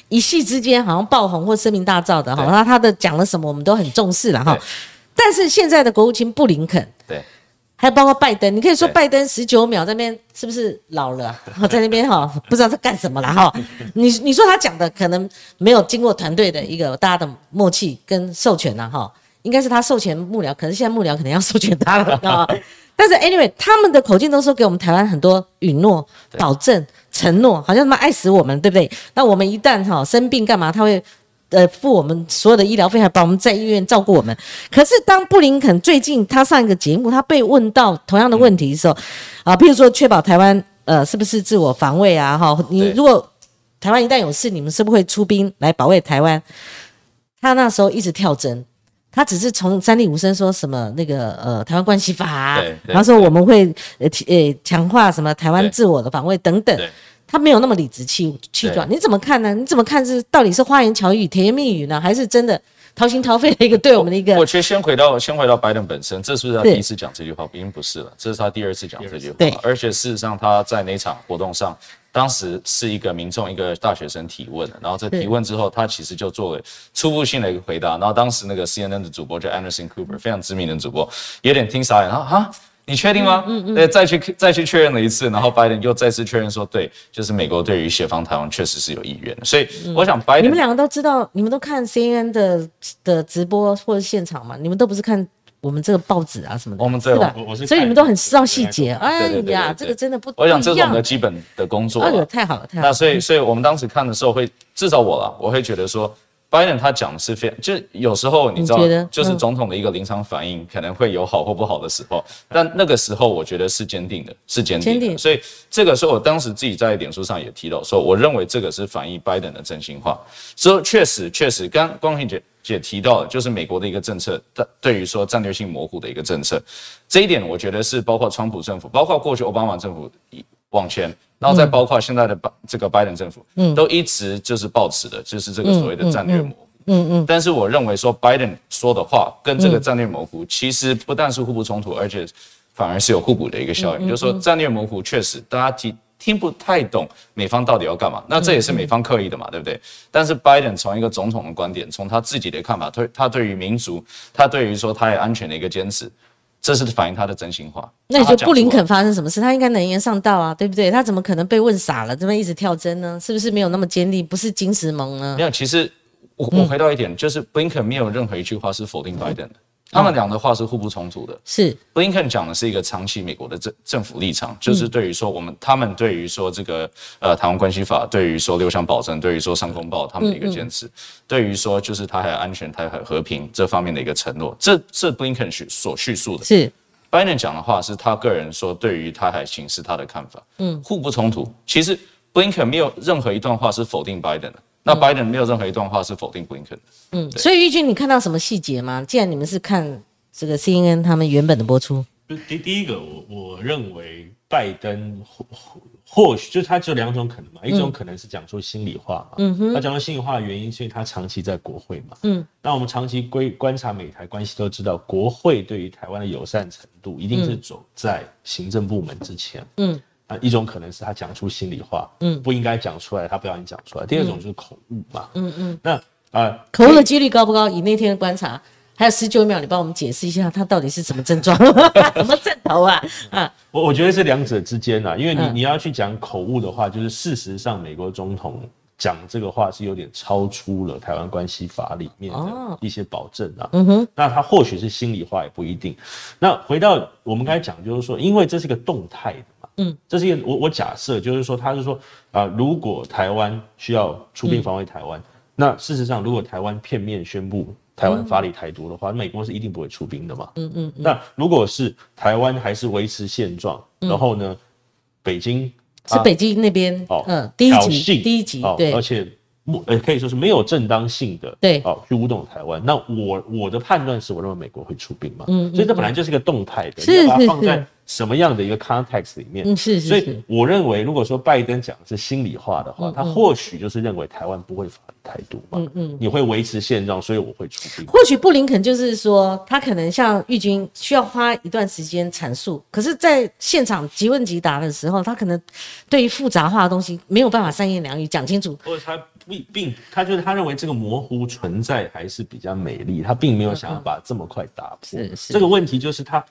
一夕之间好像爆红或声名大噪的哈，那他的讲了什么我们都很重视了哈，但是现在的国务卿布林肯，对。还包括拜登，你可以说拜登十九秒在那边是不是老了？在那边哈，不知道在干什么了哈。你你说他讲的可能没有经过团队的一个大家的默契跟授权呐哈，应该是他授权幕僚，可是现在幕僚可能要授权他了啊。但是 anyway，他们的口径都说给我们台湾很多允诺、保证、承诺，好像他妈爱死我们，对不对？那我们一旦哈生病干嘛，他会。呃，付我们所有的医疗费，还把我们在医院照顾我们。可是，当布林肯最近他上一个节目，他被问到同样的问题的时候，啊，譬如说确保台湾呃是不是自我防卫啊？哈，你如果台湾一旦有事，你们是不是会出兵来保卫台湾？他那时候一直跳针，他只是从三立五声说什么那个呃台湾关系法，然后说我们会呃呃强化什么台湾自我的防卫等等。他没有那么理直气气壮，你怎么看呢？你怎么看是到底是花言巧语、甜言蜜语呢，还是真的掏心掏肺的一个对我们的一个？我觉得先回到先回到拜登本身，这是不是他第一次讲这句话？已经不是了，这是他第二次讲这句话。对，而且事实上他在那场活动上，当时是一个民众一个大学生提问的，然后在提问之后，他其实就做了初步性的一个回答，然后当时那个 CNN 的主播叫 Anderson Cooper，非常知名的主播，有点听傻眼，然后哈。你确定吗？嗯嗯。对，再去再去确认了一次，然后拜登又再次确认说，对，就是美国对于协防台湾确实是有意愿的。所以我想，拜登，你们两个都知道，你们都看 CNN 的的直播或者现场嘛？你们都不是看我们这个报纸啊什么的？我们这个，所以你们都很知道细节。哎呀，这个真的不，我想这是我们的基本的工作。哎呦，太好了，太好了。那所以，所以我们当时看的时候，会至少我了，我会觉得说。拜登他讲的是非常，就是有时候你知道，就是总统的一个临场反应可能会有好或不好的时候，但那个时候我觉得是坚定的，是坚定的。所以这个时候，我当时自己在脸书上也提到说，我认为这个是反映拜登的真心话。所以确实，确实，刚光平姐姐提到的，就是美国的一个政策，对于说战略性模糊的一个政策，这一点我觉得是包括川普政府，包括过去奥巴马政府往前。然后再包括现在的拜这个拜登政府，嗯，都一直就是保持的，就是这个所谓的战略模糊，嗯嗯。但是我认为说拜登说的话跟这个战略模糊其实不但是互不冲突，而且反而是有互补的一个效应。就是说战略模糊确实大家听听不太懂美方到底要干嘛，那这也是美方刻意的嘛，对不对？但是拜登从一个总统的观点，从他自己的看法，他他对于民族，他对于说他也安全的一个坚持。这是反映他的真心话。那你觉得布林肯发生什么事？他应该能言上道啊，对不对？他怎么可能被问傻了，这么一直跳针呢？是不是没有那么坚定？不是金石盟呢？没有，其实我我回到一点，就是布林肯没有任何一句话是否定拜登的。他们讲的话是互不冲突的。是。布林肯讲的是一个长期美国的政政府立场，就是对于说我们他们对于说这个呃台湾关系法，对于说六项保证，对于说上公报他们的一个坚持，对于说就是台海安全、台海和平这方面的一个承诺，这是布林肯叙所叙述的。是。拜登讲的话是他个人说对于台海形势他的看法，嗯，互不冲突。其实布林肯没有任何一段话是否定拜登的。那拜登没有任何一段话是否定布林肯的。嗯，所以玉军，你看到什么细节吗？既然你们是看这个 CNN 他们原本的播出？第第一个，我我认为拜登或或或许就他只有两种可能嘛，一种可能是讲出心里话嘛，嗯哼，他讲出心里话的原因是因为他长期在国会嘛，嗯，那我们长期观观察美台关系都知道，国会对于台湾的友善程度一定是走在行政部门之前，嗯，啊，一种可能是他讲出心里话，嗯，不应该讲出来，他不小心讲出来，第二种就是口误嘛，嗯嗯，那啊，口误的几率高不高？以那天的观察。还有十九秒，你帮我们解释一下，他到底是什么症状？什么症头啊？啊，我我觉得是两者之间啊，因为你你要去讲口误的话，就是事实上美国总统讲这个话是有点超出了台湾关系法里面的一些保证啊。嗯哼，那他或许是心里话也不一定。那回到我们刚才讲，就是说，因为这是个动态的嘛，嗯，这是一个我我假设就是说，他是说啊，如果台湾需要出兵防卫台湾，那事实上如果台湾片面宣布。台湾发力台独的话，美国是一定不会出兵的嘛。嗯嗯。那如果是台湾还是维持现状，然后呢，北京是北京那边哦，嗯，第一集，第一集，对，而且呃可以说是没有正当性的，对，哦，去舞动台湾。那我我的判断是我认为美国会出兵嘛。嗯。所以这本来就是一个动态的，是是是。什么样的一个 context 里面？嗯，是是。所以我认为，如果说拜登讲的是心里话的话，他或许就是认为台湾不会发台独嘛。嗯嗯。你会维持现状，所以我会出兵。或许布林肯就是说，他可能像玉军需要花一段时间阐述，可是在现场即问即答的时候，他可能对于复杂化的东西没有办法三言两语讲清楚。或者他并并他就是他认为这个模糊存在还是比较美丽，他并没有想要把这么快打破。是是。这个问题就是他。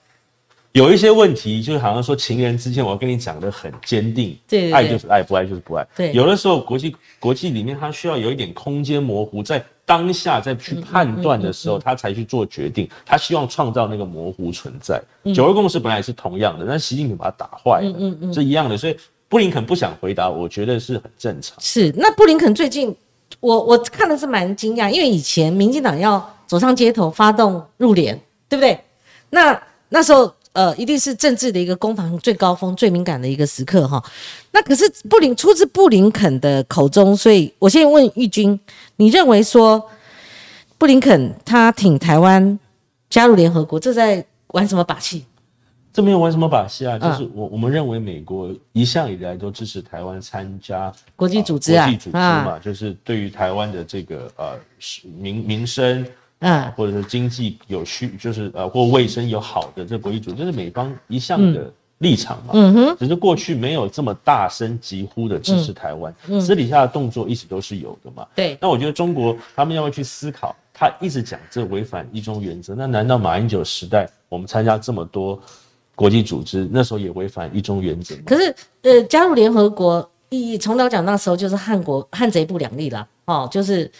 有一些问题，就好像说情人之间，我要跟你讲的很坚定，对，爱就是爱，不爱就是不爱。对，有的时候国际国际里面，他需要有一点空间模糊，在当下再去判断的时候，他才去做决定。他希望创造那个模糊存在。九二共识本来也是同样的，但习近平把它打坏了，嗯嗯，是一样的。所以布林肯不想回答，我觉得是很正常。是，那布林肯最近，我我看的是蛮惊讶，因为以前民进党要走上街头发动入联，对不对？那那时候。呃，一定是政治的一个攻防最高峰、最敏感的一个时刻哈。那可是布林出自布林肯的口中，所以我先问玉军，你认为说布林肯他挺台湾加入联合国，这在玩什么把戏？这没有玩什么把戏啊，就是我我们认为美国一向以来都支持台湾参加国际组织啊，国际组织嘛，就是对于台湾的这个呃民民生。嗯，或者是经济有需，就是呃，或卫生有好的这国际组织，这是美方一向的立场嘛。嗯哼，只是过去没有这么大声疾呼的支持台湾，私底下的动作一直都是有的嘛。对，那我觉得中国他们要去思考？他一直讲这违反一中原则，那难道马英九时代我们参加这么多国际组织，那时候也违反一中原则？可是，呃，加入联合国意义，从头讲那时候就是汉国汉贼不两立了，哦，就是。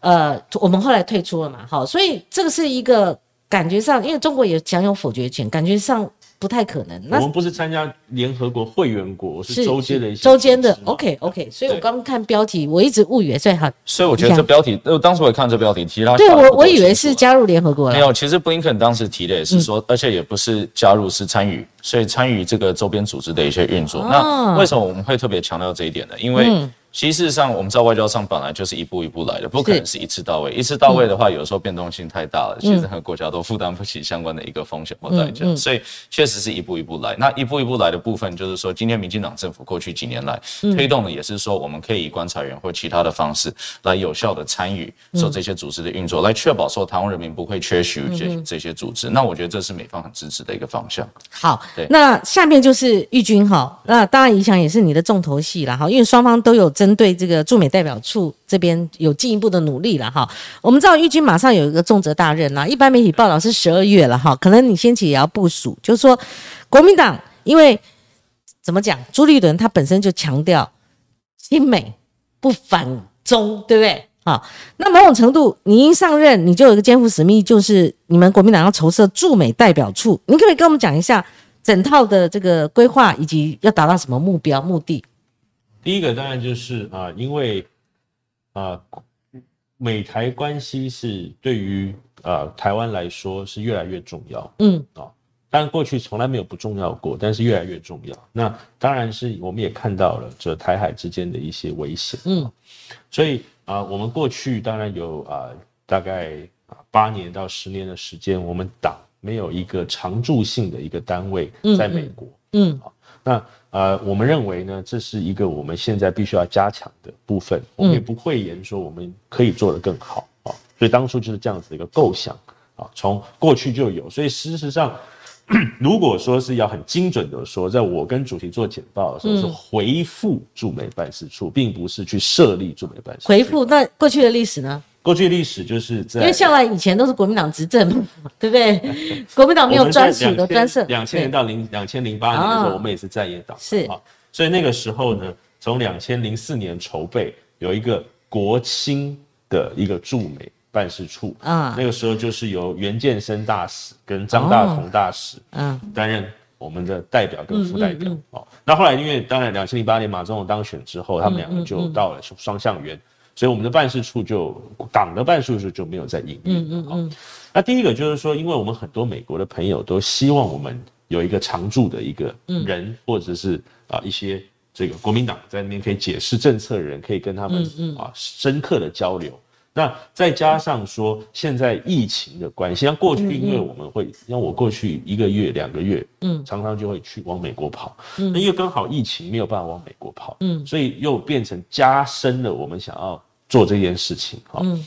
呃，我们后来退出了嘛，好，所以这个是一个感觉上，因为中国也享有否决权，感觉上不太可能。我们不是参加联合国会员国，是周间的一些周间的。OK OK，所以我刚刚看标题，我一直误以为最好。所以我觉得这标题，呃，当时我也看这标题，其他对我我以为是加入联合国了。没有，其实布林肯当时提的也是说，而且也不是加入，是参与，所以参与这个周边组织的一些运作。那为什么我们会特别强调这一点呢？因为其实上，我们在外交上本来就是一步一步来的，不可能是一次到位。一次到位的话，有时候变动性太大了，其实任何国家都负担不起相关的一个风险或代价。所以，确实是一步一步来。那一步一步来的部分，就是说，今天民进党政府过去几年来推动的，也是说，我们可以以观察员或其他的方式来有效的参与做这些组织的运作，来确保说台湾人民不会缺席这这些组织。那我觉得这是美方很支持的一个方向。好，那下面就是玉军哈，那当然影响也是你的重头戏了哈，因为双方都有这。针对这个驻美代表处这边有进一步的努力了哈，我们知道玉军马上有一个重责大任啦，一般媒体报道是十二月了哈，可能你先起也要部署，就是说国民党因为怎么讲，朱立伦他本身就强调亲美不反中，对不对？好，那某种程度你一上任，你就有一个肩负使命，就是你们国民党要筹设驻美代表处，你可不可以跟我们讲一下整套的这个规划以及要达到什么目标目的？第一个当然就是啊，因为啊，美台关系是对于啊台湾来说是越来越重要，嗯。啊，当然过去从来没有不重要过，但是越来越重要。那当然是我们也看到了这台海之间的一些危险，嗯，所以啊，我们过去当然有啊大概八年到十年的时间，我们党没有一个常驻性的一个单位在美国。嗯。好，那呃，我们认为呢，这是一个我们现在必须要加强的部分。我们也不会言说我们可以做得更好啊，所以当初就是这样子的一个构想啊，从过去就有。所以事实上，如果说是要很精准的说，在我跟主席做简报的时候，是回复驻美办事处，并不是去设立驻美办事处。回复那过去的历史呢？过去历史就是在因为向来以前都是国民党执政嘛，对不对？国民党没有专属的专设，两千年到零两千零八年的时候，哦我们也是在野党，是。啊，所以那个时候呢，从两千零四年筹备有一个国青的一个驻美办事处啊。那个时候就是由袁建生大使跟张大同大使嗯。担任我们的代表跟副代表哦。那后来因为当然两千零八年马总统当选之后，他们两个就到了双向园，所以我们的办事处就党的办事处就没有在营运。嗯嗯嗯那第一个就是说，因为我们很多美国的朋友都希望我们有一个常驻的一个人，或者是啊一些这个国民党在那边可以解释政策的人，可以跟他们啊深刻的交流。那再加上说，现在疫情的关系，像过去，因为我们会，像我过去一个月、两个月，嗯，常常就会去往美国跑，嗯。那因为刚好疫情没有办法往美国跑，嗯，所以又变成加深了我们想要做这件事情，哈，嗯。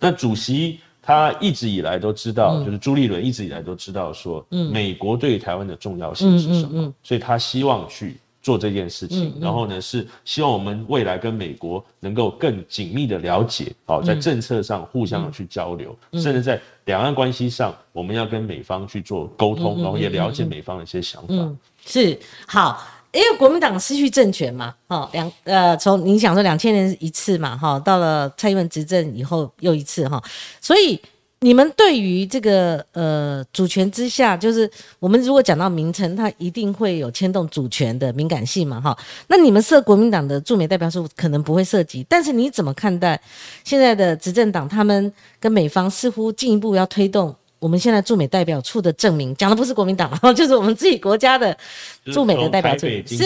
那主席他一直以来都知道，就是朱立伦一直以来都知道说，嗯。美国对台湾的重要性是什么，所以他希望去做这件事情，然后呢是希望我们未来跟美国能够更紧密的了解，哦，在政策上互相的去交流，甚至在两岸关系上，我们要跟美方去做沟通，然后也了解美方的一些想法。是。好，因为国民党失去政权嘛，哈，两呃，从你想说两千年一次嘛，哈，到了蔡英文执政以后又一次哈，所以你们对于这个呃主权之下，就是我们如果讲到名称，它一定会有牵动主权的敏感性嘛，哈，那你们设国民党的驻美代表处可能不会涉及，但是你怎么看待现在的执政党，他们跟美方似乎进一步要推动？我们现在驻美代表处的证明，讲的不是国民党，就是我们自己国家的驻美的代表处，是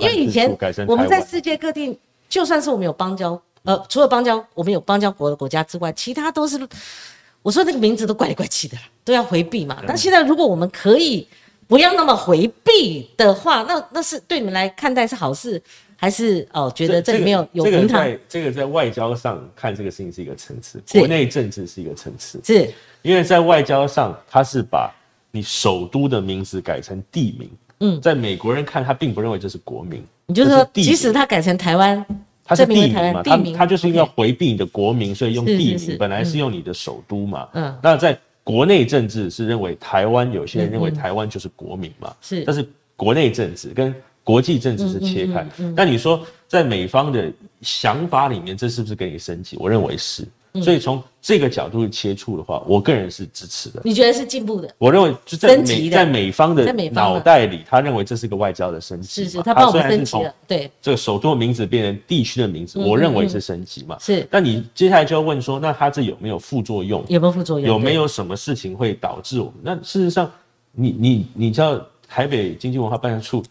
因为以前我们在世界各地，就算是我们有邦交，呃，除了邦交我们有邦交国的国家之外，其他都是我说那个名字都怪里怪气的，都要回避嘛。但现在如果我们可以不要那么回避的话，那那是对你们来看待是好事，还是哦觉得这里面有有这个名堂？在这个在外交上看这个事情是一个层次，是国内政治是一个层次。是因为在外交上，他是把你首都的名字改成地名。嗯，在美国人看，他并不认为这是国名，你就说即使他改成台湾，它是地名嘛，他湾地名他就是因为要回避你的国名，所以用是地名。本来是用你的首都嘛，嗯嗯，那在国内政治是认为台湾，有些人认为台湾就是国名嘛，是但是国内政治跟国际政治是切开。那你说在美方的想法里面，这是不是给你升级？我认为是。所以从这个角度切触的话，我个人是支持的。你觉得是进步的？我认为就在美在美方的脑袋里，他认为这是个外交的升级。是是，他帮我虽们升级然是从了，对，这个首都的名字变成地区的名字，我认为是升级嘛。是那你接下来就要问说，那它这有没有副作用？有没有副作用？有没有什么事情会导致我们？那事实上，你你你知道台北经济文化办事处，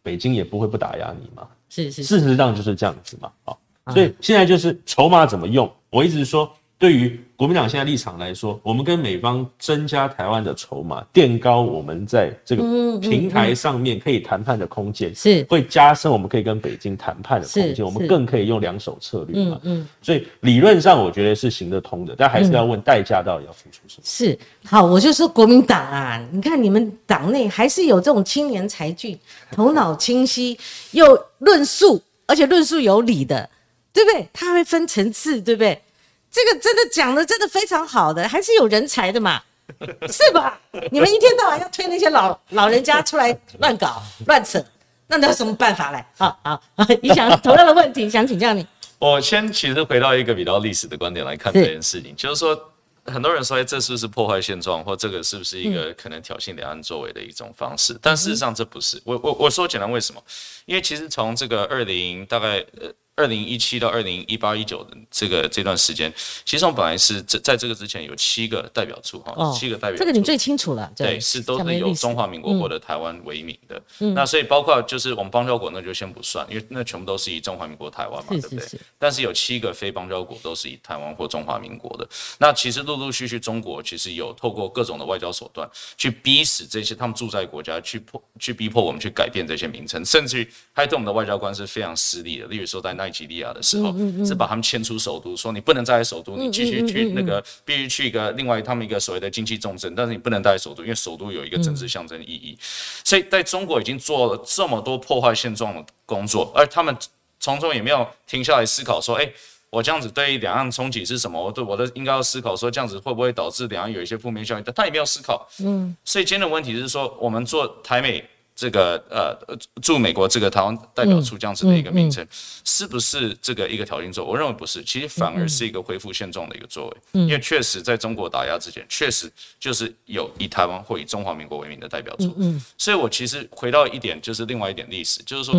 北京也不会不打压你嘛。是是是，事实上就是这样子嘛。好，所以现在就是筹码怎么用。我一直说，对于国民党现在立场来说，我们跟美方增加台湾的筹码，垫高我们在这个平台上面可以谈判的空间，是会加深我们可以跟北京谈判的空间，我们更可以用两手策略嘛。嗯所以理论上我觉得是行得通的，但还是要问代价到底要付出什么。是好，我就说国民党啊，你看你们党内还是有这种青年才俊、头脑清晰又论述，而且论述有理的，对不对？它会分层次，对不对？这个真的讲的真的非常好的，还是有人才的嘛，是吧？你们一天到晚要推那些老老人家出来乱搞乱扯，那那有什么办法嘞？好好，你想同样的问题，想请教你，我先其实回到一个比较历史的观点来看是这件事情，就是说，很多人说哎这是不是破坏现状，或这个是不是一个可能挑衅两岸作为的一种方式？但事实上这不是。我我我说简单为什么？因为其实从这个二零大概呃二零一七到二零一八一九的这个这段时间，其实我们本来是在在这个之前有七个代表处哈，七个代表处，这个你最清楚了，对，是都是由中华民国或者台湾为名的。那所以包括就是我们邦交国那就先不算，因为那全部都是以中华民国台湾嘛，对不对？但是有七个非邦交国都是以台湾或中华民国的。那其实陆陆续续中国其实有透过各种的外交手段去逼使这些他们驻在国家去迫去逼迫我们去改变这些名称，甚至于还对我们的外交官是非常失利的。例如说在奈及利亚的时候。是把他们迁出首都，说你不能在首都，你继续去那个，必须去一个另外他们一个所谓的经济重镇，但是你不能待在首都，因为首都有一个政治象征意义。所以在中国已经做了这么多破坏现状的工作，而他们从中也没有停下来思考说，哎，我这样子对两岸冲击是什么？我对我的应该要思考说，这样子会不会导致两岸有一些负面效应？但他也没有思考。嗯，所以今天的问题是说，我们做台美。这个呃驻美国这个台湾代表处这样子的一个名称，是不是这个一个条件作？我认为不是，其实反而是一个恢复现状的一个作为。因为确实在中国打压之前，确实就是有以台湾或以中华民国为名的代表处。嗯，所以我其实回到一点，就是另外一点历史，就是说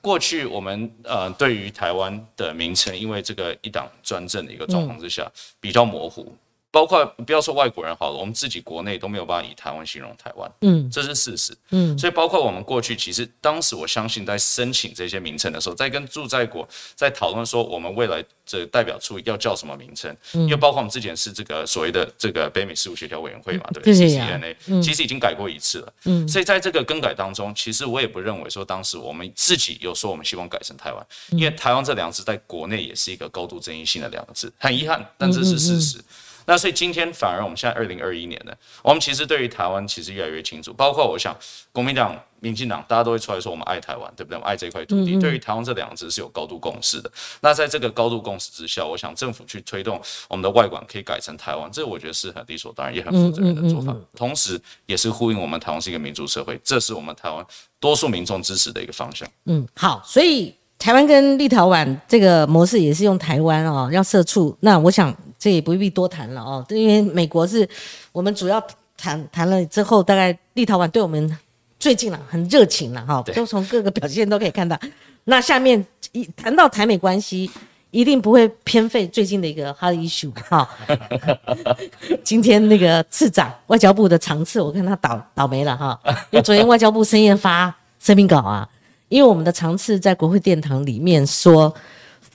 过去我们呃对于台湾的名称，因为这个一党专政的一个状况之下比较模糊。包括不要说外国人好了，我们自己国内都没有办法以台湾形容台湾，嗯，这是事实，嗯，所以包括我们过去其实当时我相信在申请这些名称的时候，在跟驻在国在讨论说我们未来这代表处要叫什么名称，因为包括我们之前是这个所谓的这个北美事务协调委员会嘛，对不对？CCNA 其实已经改过一次了，嗯，所以在这个更改当中，其实我也不认为说当时我们自己有说我们希望改成台湾，因为台湾这两个字在国内也是一个高度争议性的两个字，很遗憾，但这是事实。那所以今天反而我们现在二零二一年呢，我们其实对于台湾其实越来越清楚，包括我想国民党、民进党，大家都会出来说我们爱台湾，对不对？爱这块土地，对于台湾这两个字是有高度共识的。那在这个高度共识之下，我想政府去推动我们的外管可以改成台湾，这我觉得是很理所当然，也很负责任的做法。同时，也是呼应我们台湾是一个民主社会，这是我们台湾多数民众支持的一个方向。嗯，好，所以台湾跟立陶宛这个模式也是用台湾哦，要社畜。那我想。这也不必多谈了哦，因为美国是我们主要谈谈了之后，大概立陶宛对我们最近了，很热情了哈，都从各个表现都可以看到。那下面一谈到台美关系，一定不会偏废最近的一个 hard issue 哈。今天那个次长外交部的常次，我看他倒倒霉了哈，因为昨天外交部深夜发声明稿啊，因为我们的常次在国会殿堂里面说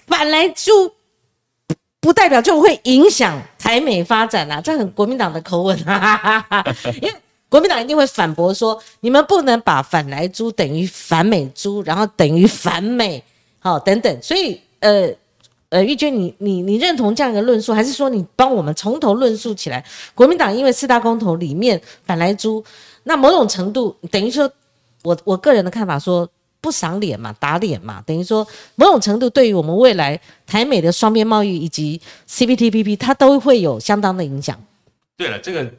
反来就。不代表就会影响台美发展啊，这很国民党的口吻啊，因为国民党一定会反驳说，你们不能把反来猪等于反美猪，然后等于反美，好等等。所以，呃呃，玉娟，你你你认同这样一个论述，还是说你帮我们从头论述起来？国民党因为四大公投里面反来猪，那某种程度等于说，我我个人的看法说。不赏脸嘛，打脸嘛，等于说某种程度对于我们未来台美的双边贸易以及 CPTPP，它都会有相当的影响。对了，这个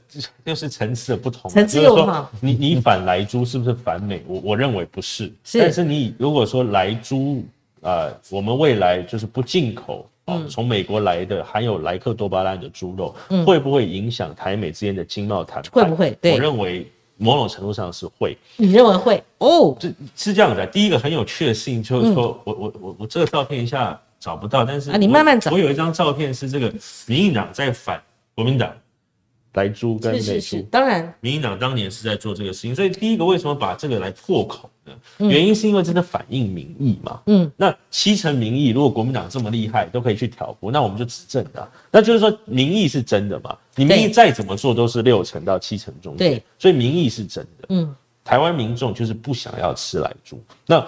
又是层次的不同。层次又好。你你反来猪是不是反美？我我认为不是。是。但是你如果说来猪啊，我们未来就是不进口啊，从美国来的含有莱克多巴胺的猪肉，会不会影响台美之间的经贸谈判？会不会？我认为。某种程度上是会，你认为会？哦，这是这样的。第一个很有趣的事情就是说，我我我我这个照片一下找不到，但是啊，你慢慢找。我有一张照片是这个民进党在反国民党。来猪跟美猪，当然，民进党当年是在做这个事情，所以第一个为什么把这个来破口呢？原因是因为真的反映民意嘛。嗯，那七成民意，如果国民党这么厉害，都可以去挑拨，那我们就执政的，那就是说民意是真的嘛？你民意再怎么做都是六成到七成中间，所以民意是真的。嗯，台湾民众就是不想要吃来猪。那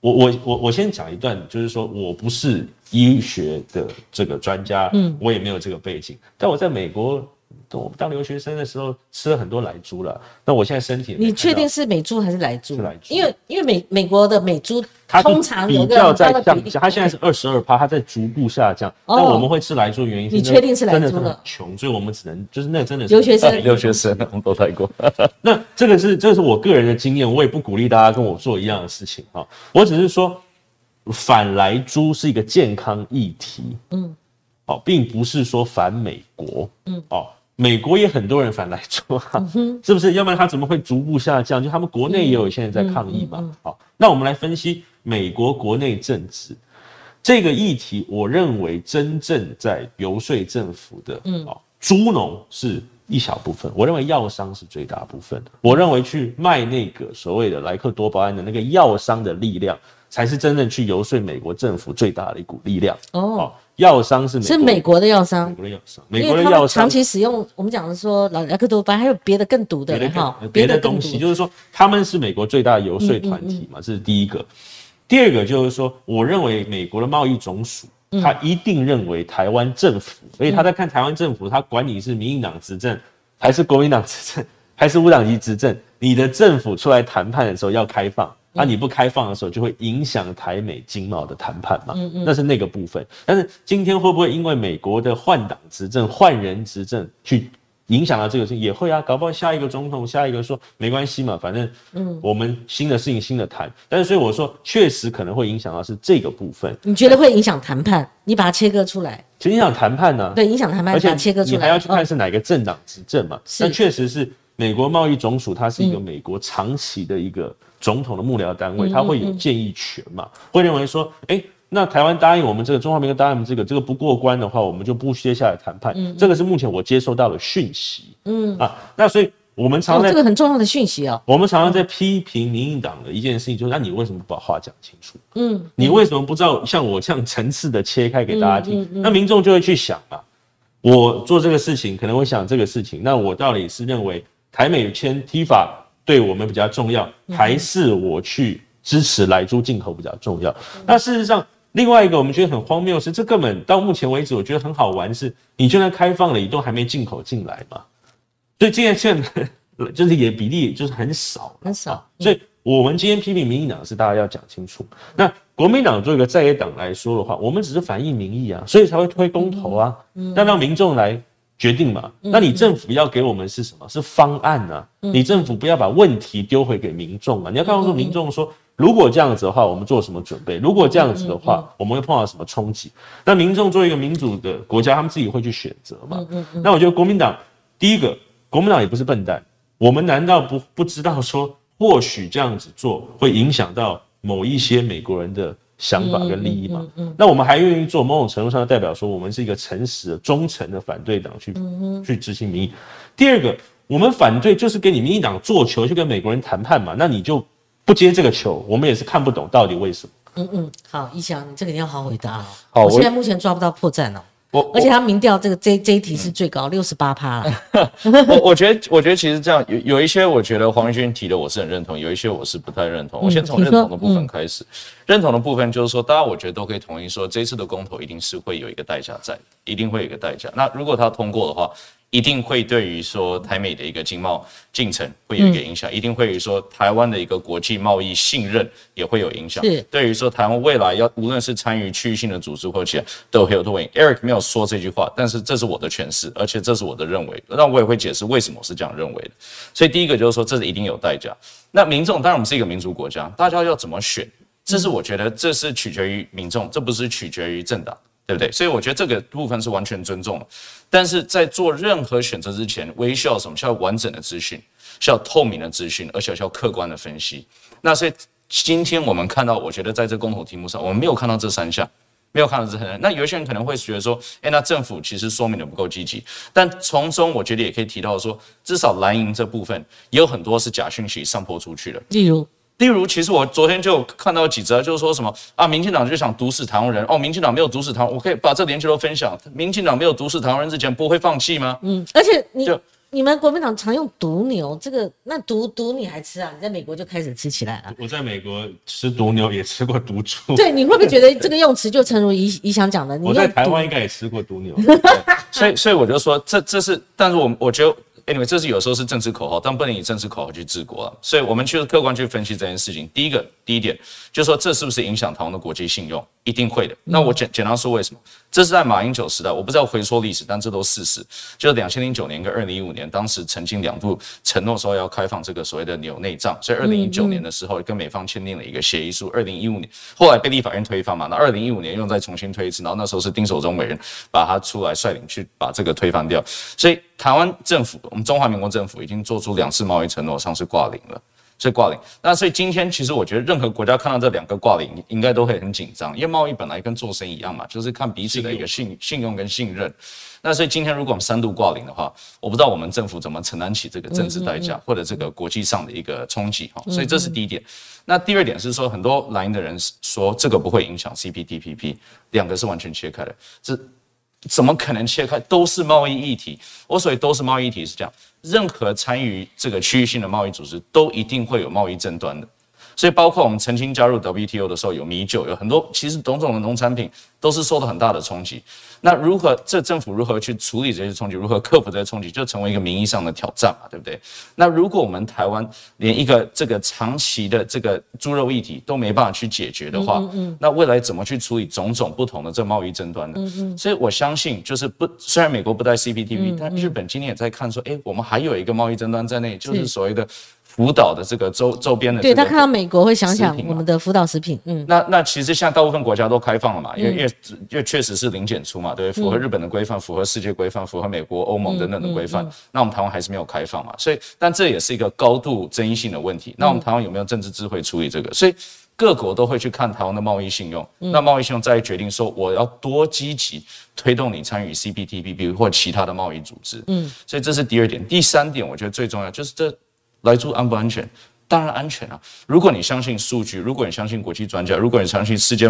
我我我我先讲一段，就是说我不是医学的这个专家，嗯，我也没有这个背景，但我在美国。我当留学生的时候吃了很多莱猪了，那我现在身体你确定是美猪还是莱猪？是莱猪，因为因为美美国的美猪通常比较在降，它现在是二十二趴，它在逐步下降。那我们会吃莱猪的原因是，你确定是莱猪的？穷，所以我们只能就是那真的是留学生，留学生我们都来过。那这个是这是我个人的经验，我也不鼓励大家跟我做一样的事情哈。我只是说反莱猪是一个健康议题，嗯，哦，并不是说反美国，嗯，哦。美国也很多人反来猪，是不是？要不然它怎么会逐步下降？就他们国内也有现在在抗议嘛。好，那我们来分析美国国内政治。这个议题，我认为真正在游说政府的，嗯，哦，猪农是一小部分，我认为药商是最大部分的。我认为去卖那个所谓的莱克多巴胺的那个药商的力量，才是真正去游说美国政府最大的一股力量。哦，药商是美是美国的药商。美，国的药商，美因国的药商。长期使用，我们讲的说莱莱克多巴胺，还有别的更毒的哈，别的更东西，就是说他们是美国最大的游说团体嘛，这是第一个。第二个就是说，我认为美国的贸易总署，他一定认为台湾政府，所以他在看台湾政府，他管你是民进党执政还是国民党执政还是无党籍执政，你的政府出来谈判的时候要开放。那、你不开放的时候，就会影响台美经贸的谈判嘛，嗯嗯那是那个部分。但是今天会不会因为美国的换党执政、换人执政去影响到这个事情也会啊，搞不好下一个总统，下一个说没关系嘛，反正嗯我们新的事情新的谈。但是所以我说，确实可能会影响到是这个部分，你觉得会影响谈判？你把它切割出来，其实影响谈判呢、对，影响谈判，把而且它切割出来。你还要去看哦是哪个政党执政嘛。是那确实是美国贸易总署，它是嗯一个美国长期的一个总统的幕僚单位，它嗯会有建议权嘛，会认为说，哎。那台湾答应我们这个中华民国答应我们这个，这个不过关的话，我们就不接下来谈判。这个是目前我接收到的讯息。嗯啊，那所以我们常这个很重要的讯息哦。我们常常在批评民进党的一件事情，就是那你为什么不把话讲清楚？嗯，你为什么不知道像我这样层次的切开给大家嗯听？那民众就会去想嘛，我做这个事情可能会想这个事情，那我到底是认为台美签 T 法对我们比较重要，嗯还是我去支持来猪进口比较重要？那事实上。另外一个我们觉得很荒谬是，这根本到目前为止，我觉得很好玩是，你就算开放了，你都还没进口进来嘛，所以今天现在就是也比例就是很少，很少所以我们今天批评民进党是大家要讲清楚。那国民党作为一个在野党来说的话，我们只是反映民意啊，所以才会推公投啊，那让民众来决定嘛。那你政府要给我们是什么？是方案啊。你政府不要把问题丢回给民众啊，你要告诉民众说。如果这样子的话，我们做什么准备？如果这样子的话，我们会碰到什么冲击？那民众作为一个民主的国家，他们自己会去选择嘛？那我觉得国民党第一个，国民党也不是笨蛋，我们难道不不知道说，或许这样子做会影响到某一些美国人的想法跟利益嘛？那我们还愿意做，某种程度上代表说，我们是一个诚实的、忠诚的反对党去去执行民意。第二个，我们反对就是跟你民进党做球，去跟美国人谈判嘛，那你就不接这个球，我们也是看不懂到底为什么。嗯嗯，好，一翔，你这个你要好好回答哦。好我我现在目前抓不到破绽哦。我而且他民调这个这这一题是最高六十八趴了，我我觉得，我觉得其实这样有有一些，我觉得黄玉轩提的我是很认同，有一些我是不太认同。我先从认同的部分开始。认同的部分就是说，大家我觉得都可以同意说，这次的公投一定是会有一个代价在，一定会有一个代价。那如果他通过的话，一定会对于说台美的一个经贸进程会有一个影响，一定会于说台湾的一个国际贸易信任也会有影响。是对于说台湾未来要无论是参与区域性的组织或其他都会有都会影。Eric 没有说这句话，但是这是我的诠释，而且这是我的认为，那我也会解释为什么我是这样认为的。所以第一个就是说，这是一定有代价。那民众当然我们是一个民族国家，大家要怎么选，这是我觉得这是取决于民众，这不是取决于政党。对不对？所以我觉得这个部分是完全尊重的，但是在做任何选择之前，唯一需要什么？需要完整的资讯，需要透明的资讯，而且需要客观的分析。那所以今天我们看到，我觉得在这公投题目上，我们没有看到这三项，没有看到这三项。那有些人可能会觉得说，哎，那政府其实说明的不够积极。但从中我觉得也可以提到说，至少蓝营这部分也有很多是假讯息上播出去的。例如例如，其实我昨天就看到几则，就是说什么啊，民进党就想毒死台湾人哦，民进党没有毒死台湾，我可以把这连接都分享。民进党没有毒死台湾人之前，不会放弃吗？嗯，而且你你们国民党常用毒牛，这个那毒毒你还吃啊？你在美国就开始吃起来了。我在美国吃毒牛，也吃过毒猪。对，你会不会觉得这个用词就诚如怡怡想讲的？你我在台湾应该也吃过毒牛。所以，所以我就说，这这是，但是我我觉得，anyway，这是有时候是政治口号，但不能以政治口号去治国啊。所以我们去客观去分析这件事情。第一个，第一点就是说，这是不是影响台湾的国际信用？一定会的。那我简简单说为什么？这是在马英九时代，我不知道回溯历史，但这都事实。就是两千零九年跟二零一五年，当时曾经两度承诺说要开放这个所谓的纽内账，所以二零一九年的时候跟美方签订了一个协议书。二零一五年后来被立法院推翻嘛，那二零一五年又再重新推一次，然后那时候是丁守中委员把他出来率领去把这个推翻掉。所以台湾政府，我们中华民国政府已经做出两次贸易承诺，上是挂零了。所以挂零。那所以今天其实我觉得任何国家看到这两个挂零，应该都会很紧张，因为贸易本来跟做生意一样嘛，就是看彼此的一个信信用跟信任。那所以今天如果我们三度挂零的话，我不知道我们政府怎么承担起这个政治代价或者这个国际上的一个冲击哈。所以这是第一点。那第二点是说，很多蓝营的人说这个不会影响 CPTPP，两个是完全切开的，这怎么可能切开？都是贸易议题。我所谓都是贸易议题是这样，任何参与这个区域性的贸易组织都一定会有贸易争端的。所以，包括我们曾经加入 WTO 的时候，有米酒，有很多其实种种的农产品都是受到很大的冲击。那如何这政府如何去处理这些冲击，如何克服这些冲击，就成为一个名义上的挑战嘛，对不对？那如果我们台湾连一个这个长期的这个猪肉议题都没办法去解决的话，那未来怎么去处理种种不同的这贸易争端呢？所以我相信，就是不虽然美国不带 CPTP，但日本今天也在看说，哎，我们还有一个贸易争端在内，就是所谓的。福岛的这个周周边的，对他看到美国会想想我们的福岛食品，嗯，那那其实现在大部分国家都开放了嘛，因为因为因为确实是零检出嘛，对，符合日本的规范，符合世界规范，符合美国、欧盟等等的规范，那我们台湾还是没有开放嘛，所以但这也是一个高度争议性的问题，那我们台湾有没有政治智慧处理这个？所以各国都会去看台湾的贸易信用，那贸易信用再决定说我要多积极推动你参与 CPTPP 或其他的贸易组织，嗯，所以这是第二点，第三点我觉得最重要就是这。来猪安不安全？当然安全啊！如果你相信数据，如果你相信国际专家，如果你相信世界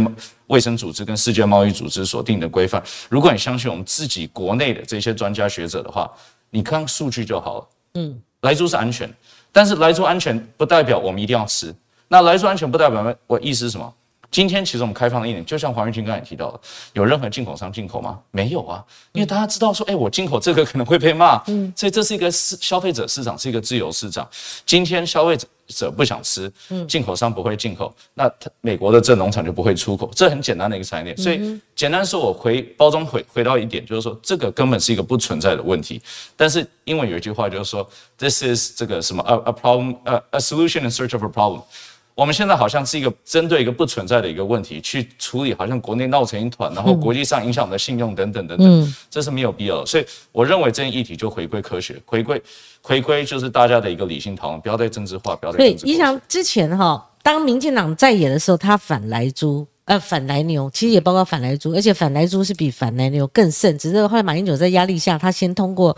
卫生组织跟世界贸易组织所定的规范，如果你相信我们自己国内的这些专家学者的话，你看数据就好了。嗯，来猪是安全，但是来猪安全不代表我们一定要吃。那来猪安全不代表我意思是什么？今天其实我们开放了一点，就像黄玉军刚才提到的，有任何进口商进口吗？没有啊，因为大家知道说，哎，我进口这个可能会被骂，嗯，所以这是一个市消费者市场，是一个自由市场。今天消费者不想吃，嗯，进口商不会进口，那他美国的这农场就不会出口，这很简单的一个产业链。所以简单说，我回包装回回到一点，就是说这个根本是一个不存在的问题。但是英文有一句话就是说，this is 这个什么 a a problem a a solution in search of a problem。我们现在好像是一个针对一个不存在的一个问题去处理，好像国内闹成一团，然后国际上影响我们的信用等等等等，这是没有必要的。所以我认为这件议题就回归科学，回归回归就是大家的一个理性讨论，不要再政治化，不要再。对，你想之前哈，当民进党在野的时候，他反来猪，呃，反来牛，其实也包括反来猪，而且反来猪是比反来牛更甚，只是后来马英九在压力下，他先通过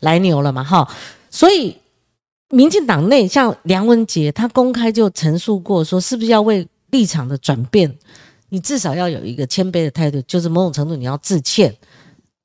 来牛了嘛，哈，所以。民进党内像梁文杰，他公开就陈述过，说是不是要为立场的转变，你至少要有一个谦卑的态度，就是某种程度你要致歉。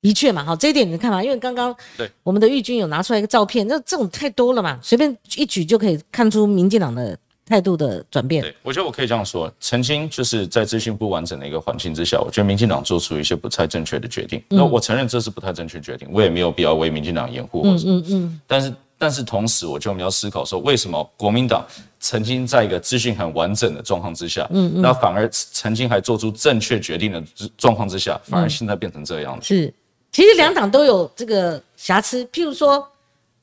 的确嘛，好，这一点你看嘛，因为刚刚对我们的玉军有拿出来一个照片，那这种太多了嘛，随便一举就可以看出民进党的态度的转变。对，我觉得我可以这样说，曾经就是在资讯不完整的一个环境之下，我觉得民进党做出一些不太正确的决定。那我承认这是不太正确决定，我也没有必要为民进党掩护。嗯嗯嗯，但是。但是同时，我就要思考说，为什么国民党曾经在一个资讯很完整的状况之下，嗯嗯，那反而曾经还做出正确决定的状况之下，反而现在变成这样子？是，其实两党都有这个瑕疵。譬如说，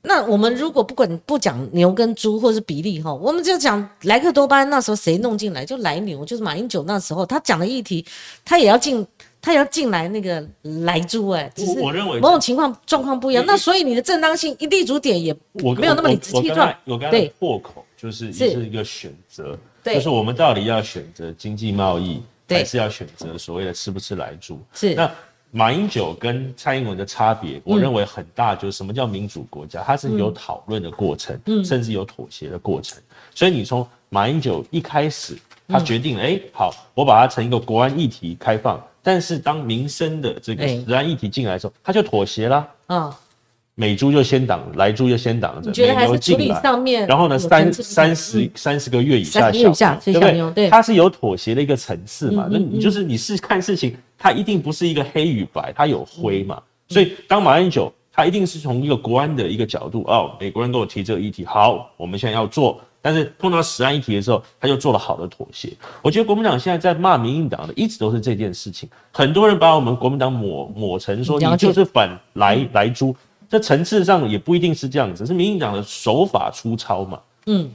那我们如果不管不讲牛跟猪或是比例哈，我们就讲莱克多巴胺那时候谁弄进来就来牛，就是马英九那时候他讲的议题，他也要进。他要进来那个来租哎，只是某种情况状况不一样。那所以你的正当性一立足点也没有那么理直气壮。我刚才破口就是也是一个选择，就是我们到底要选择经济贸易，还是要选择所谓的吃不吃来猪？是那马英九跟蔡英文的差别，我认为很大，就是什么叫民主国家？它是有讨论的过程，嗯甚至有妥协的过程。所以你从马英九一开始，他决定哎好，我把它成一个国安议题开放。但是当民生的这个治安议题进来的时候，他就妥协啦。啊，美猪就先挡，来猪就先挡着，美牛进来。然后呢，三三十三十个月以下小，对不对？对，它是有妥协的一个层次嘛。那你就是你是看事情，它一定不是一个黑与白，它有灰嘛。所以当马英九，他一定是从一个国安的一个角度，哦，美国人跟我提这个议题，好，我们现在要做。但是碰到十案议题的时候，他就做了好的妥协。我觉得国民党现在在骂民进党的，一直都是这件事情。很多人把我们国民党抹抹成说你就是反来来猪，这层次上也不一定是这样子，是民进党的手法粗糙嘛？嗯，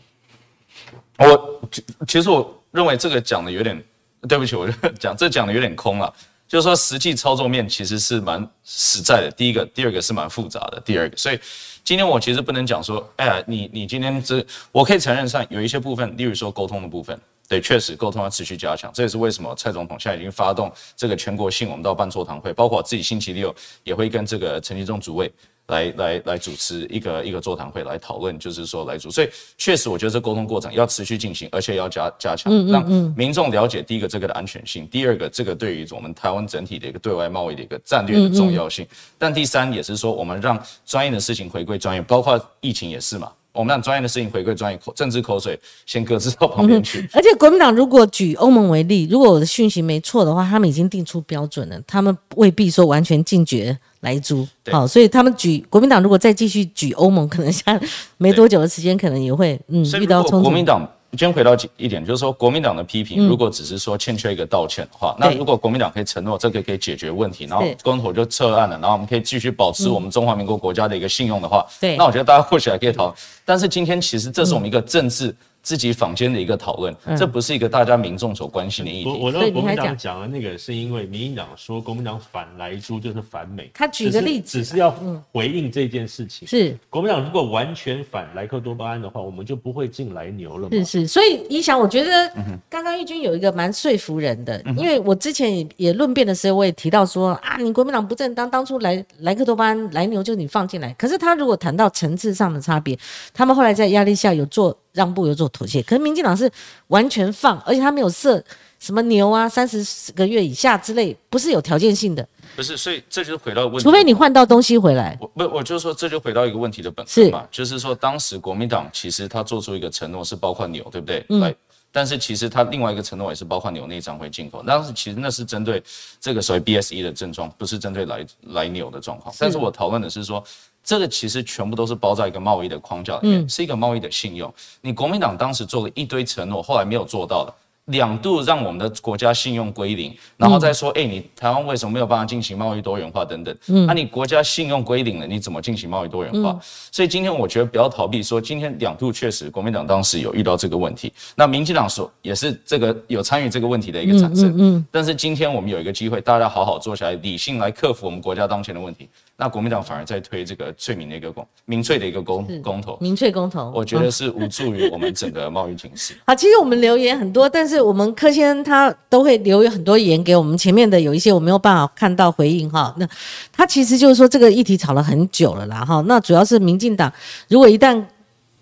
我其实我认为这个讲的有点，对不起，我就讲这讲的有点空了。就是说实际操作面其实是蛮实在的。第一个，第二个是蛮复杂的。第二个，所以今天我其实不能讲说，哎呀，你你今天这，我可以承认上有一些部分，例如说沟通的部分，对，确实沟通要持续加强。这也是为什么蔡总统现在已经发动这个全国性，我们到办座谈会，包括我自己星期六也会跟这个陈其中主委。来来来主持一个一个座谈会来讨论，就是说来主，所以确实我觉得这沟通过程要持续进行，而且要加加强，让民众了解第一个这个的安全性，第二个这个对于我们台湾整体的一个对外贸易的一个战略的重要性，但第三也是说我们让专业的事情回归专业，包括疫情也是嘛。我们让专业的事情回归专业，口政治口水先搁置到旁边去。而且国民党如果举欧盟为例，如果我的讯息没错的话，他们已经定出标准了，他们未必说完全禁绝来租。好，所以他们举国民党如果再继续举欧盟，可能下没多久的时间，可能也会嗯遇到冲突。国民党。先回到一点，就是说国民党的批评，如果只是说欠缺一个道歉的话，那如果国民党可以承诺这个可以解决问题，然后公投就撤案了，然后我们可以继续保持我们中华民国国家的一个信用的话，那我觉得大家或许还可以讨论。但是今天其实这是我们一个政治。自己坊间的一个讨论，这不是一个大家民众所关心的议题。我我让国民党讲的那个，是因为民进党说国民党反来猪就是反美。他举个例子，只是要回应这件事情。是国民党如果完全反莱克多巴胺的话，我们就不会进来牛了。是是，所以你想，我觉得刚刚玉军有一个蛮说服人的，因为我之前也也论辩的时候，我也提到说啊，你国民党不正当，当初莱莱克多巴胺来牛就你放进来。可是他如果谈到层次上的差别，他们后来在压力下有做。让步又做妥协，可是民进党是完全放，而且他没有设什么牛啊，三十个月以下之类，不是有条件性的。不是，所以这就是回到问题。除非你换到东西回来。我不，我就是说，这就回到一个问题的本质嘛，就是说，当时国民党其实他做出一个承诺是包括牛，对不对？嗯。但是其实他另外一个承诺也是包括牛内脏会进口，当时其实那是针对这个所谓 BSE 的症状，不是针对来来牛的状况。但是我讨论的是说。这个其实全部都是包在一个贸易的框架里面，是一个贸易的信用。你国民党当时做了一堆承诺，后来没有做到的。两度让我们的国家信用归零，然后再说，哎，你台湾为什么没有办法进行贸易多元化等等？嗯，那你国家信用归零了，你怎么进行贸易多元化？所以今天我觉得不要逃避，说今天两度确实国民党当时有遇到这个问题，那民进党所也是这个有参与这个问题的一个产生。嗯，但是今天我们有一个机会，大家好好坐下来，理性来克服我们国家当前的问题。那国民党反而在推这个罪民的一个公民粹的一个公公投，民粹公投，我觉得是无助于我们整个贸易形势。好，其实我们留言很多，但是我们柯先他都会留很多言给我们，前面的有一些我没有办法看到回应哈。那他其实就是说这个议题吵了很久了啦哈。那主要是民进党如果一旦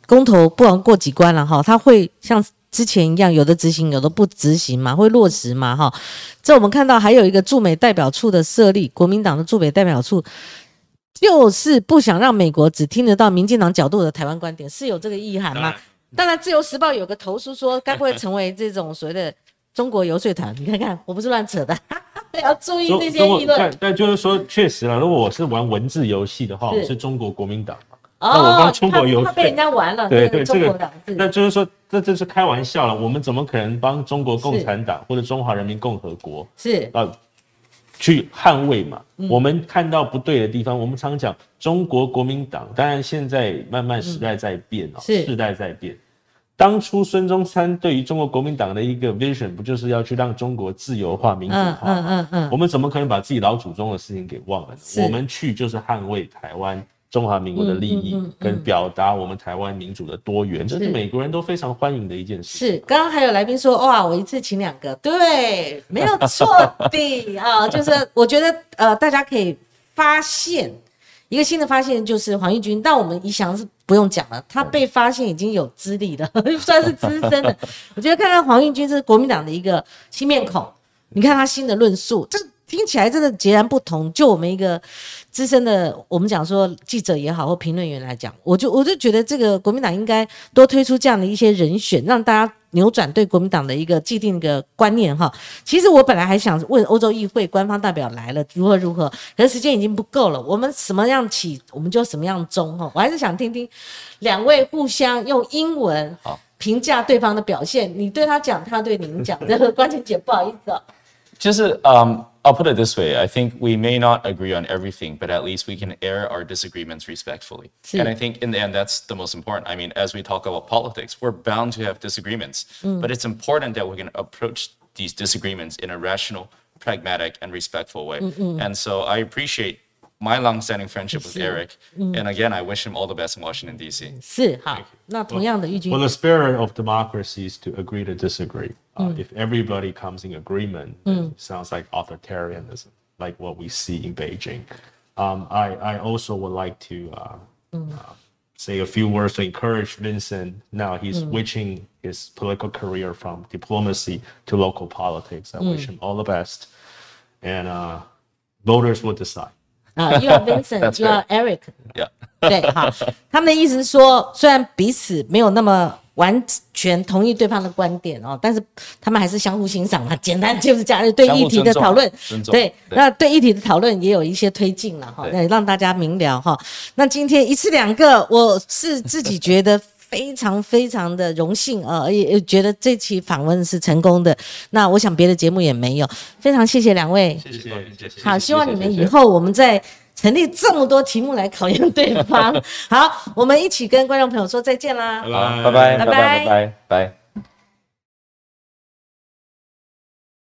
公投不能过几关了哈，他会像。之前一样，有的执行，有的不执行嘛，会落实嘛，哈。这我们看到还有一个驻美代表处的设立，国民党的驻美代表处，就是不想让美国只听得到民进党角度的台湾观点，是有这个意涵吗？当然，《自由时报》有个投诉说，该不会成为这种所谓的中国游说团？你看看，我不是乱扯的，要注意这些议论。但但就是说，确实了，如果我是玩文字游戏的话，我是中国国民党。那我帮中国游，他被人家玩了。对对，这个，那就是说，这这是开玩笑了。我们怎么可能帮中国共产党或者中华人民共和国是啊去捍卫嘛？我们看到不对的地方，我们常讲中国国民党。当然，现在慢慢时代在变哦，世代在变。当初孙中山对于中国国民党的一个 vision，不就是要去让中国自由化、民主化？嗯嗯嗯。我们怎么可能把自己老祖宗的事情给忘了呢？我们去就是捍卫台湾。中华民国的利益跟表达我们台湾民主的多元，这是美国人都非常欢迎的一件事。是，刚刚还有来宾说，哇，我一次请两个，对，没有错的 啊，就是我觉得呃，大家可以发现一个新的发现，就是黄义军。但我们一想是不用讲了，他被发现已经有资历了，算是资深的。我觉得看看黄义军是国民党的一个新面孔，你看他新的论述，这。听起来真的截然不同。就我们一个资深的，我们讲说记者也好，或评论员来讲，我就我就觉得这个国民党应该多推出这样的一些人选，让大家扭转对国民党的一个既定的观念哈。其实我本来还想问欧洲议会官方代表来了如何如何，可是时间已经不够了。我们什么样起，我们就什么样终哈。我还是想听听两位互相用英文评价对方的表现。你对他讲，他对您讲。这个关键姐不好意思哦。就是嗯。I'll put it this way. I think we may not agree on everything, but at least we can air our disagreements respectfully. And I think in the end, that's the most important. I mean, as we talk about politics, we're bound to have disagreements, mm. but it's important that we can approach these disagreements in a rational, pragmatic and respectful way. And so I appreciate my long-standing friendship with Eric. And again, I wish him all the best in Washington D.C. 是好。那同样的，玉君 Well, the spirit of democracy is to agree to disagree. Uh, If everybody comes in agreement, then it sounds like authoritarianism, like what we see in Beijing. Um, I, I also would like to uh, uh, say a few words to encourage Vincent. Now he's switching his political career from diplomacy to local politics. I wish him all the best. And uh, voters will decide. 啊，You are Vincent, are Eric。对，好，他们的意思是说，虽然彼此没有那么完全同意对方的观点哦，但是他们还是相互欣赏嘛。简单就是这样，对议题的讨论对，那对议题的讨论也有一些推进了哈，那让大家明了哈。那今天一次两个，我是自己觉得。非常非常的荣幸啊，也也觉得这期访问是成功的。那我想别的节目也没有，非常谢谢两位。谢谢，谢谢。好，希望你们以后我们在成立这么多题目来考验对方。好，我们一起跟观众朋友说再见啦。拜好，拜拜，拜拜拜拜，拜拜，拜。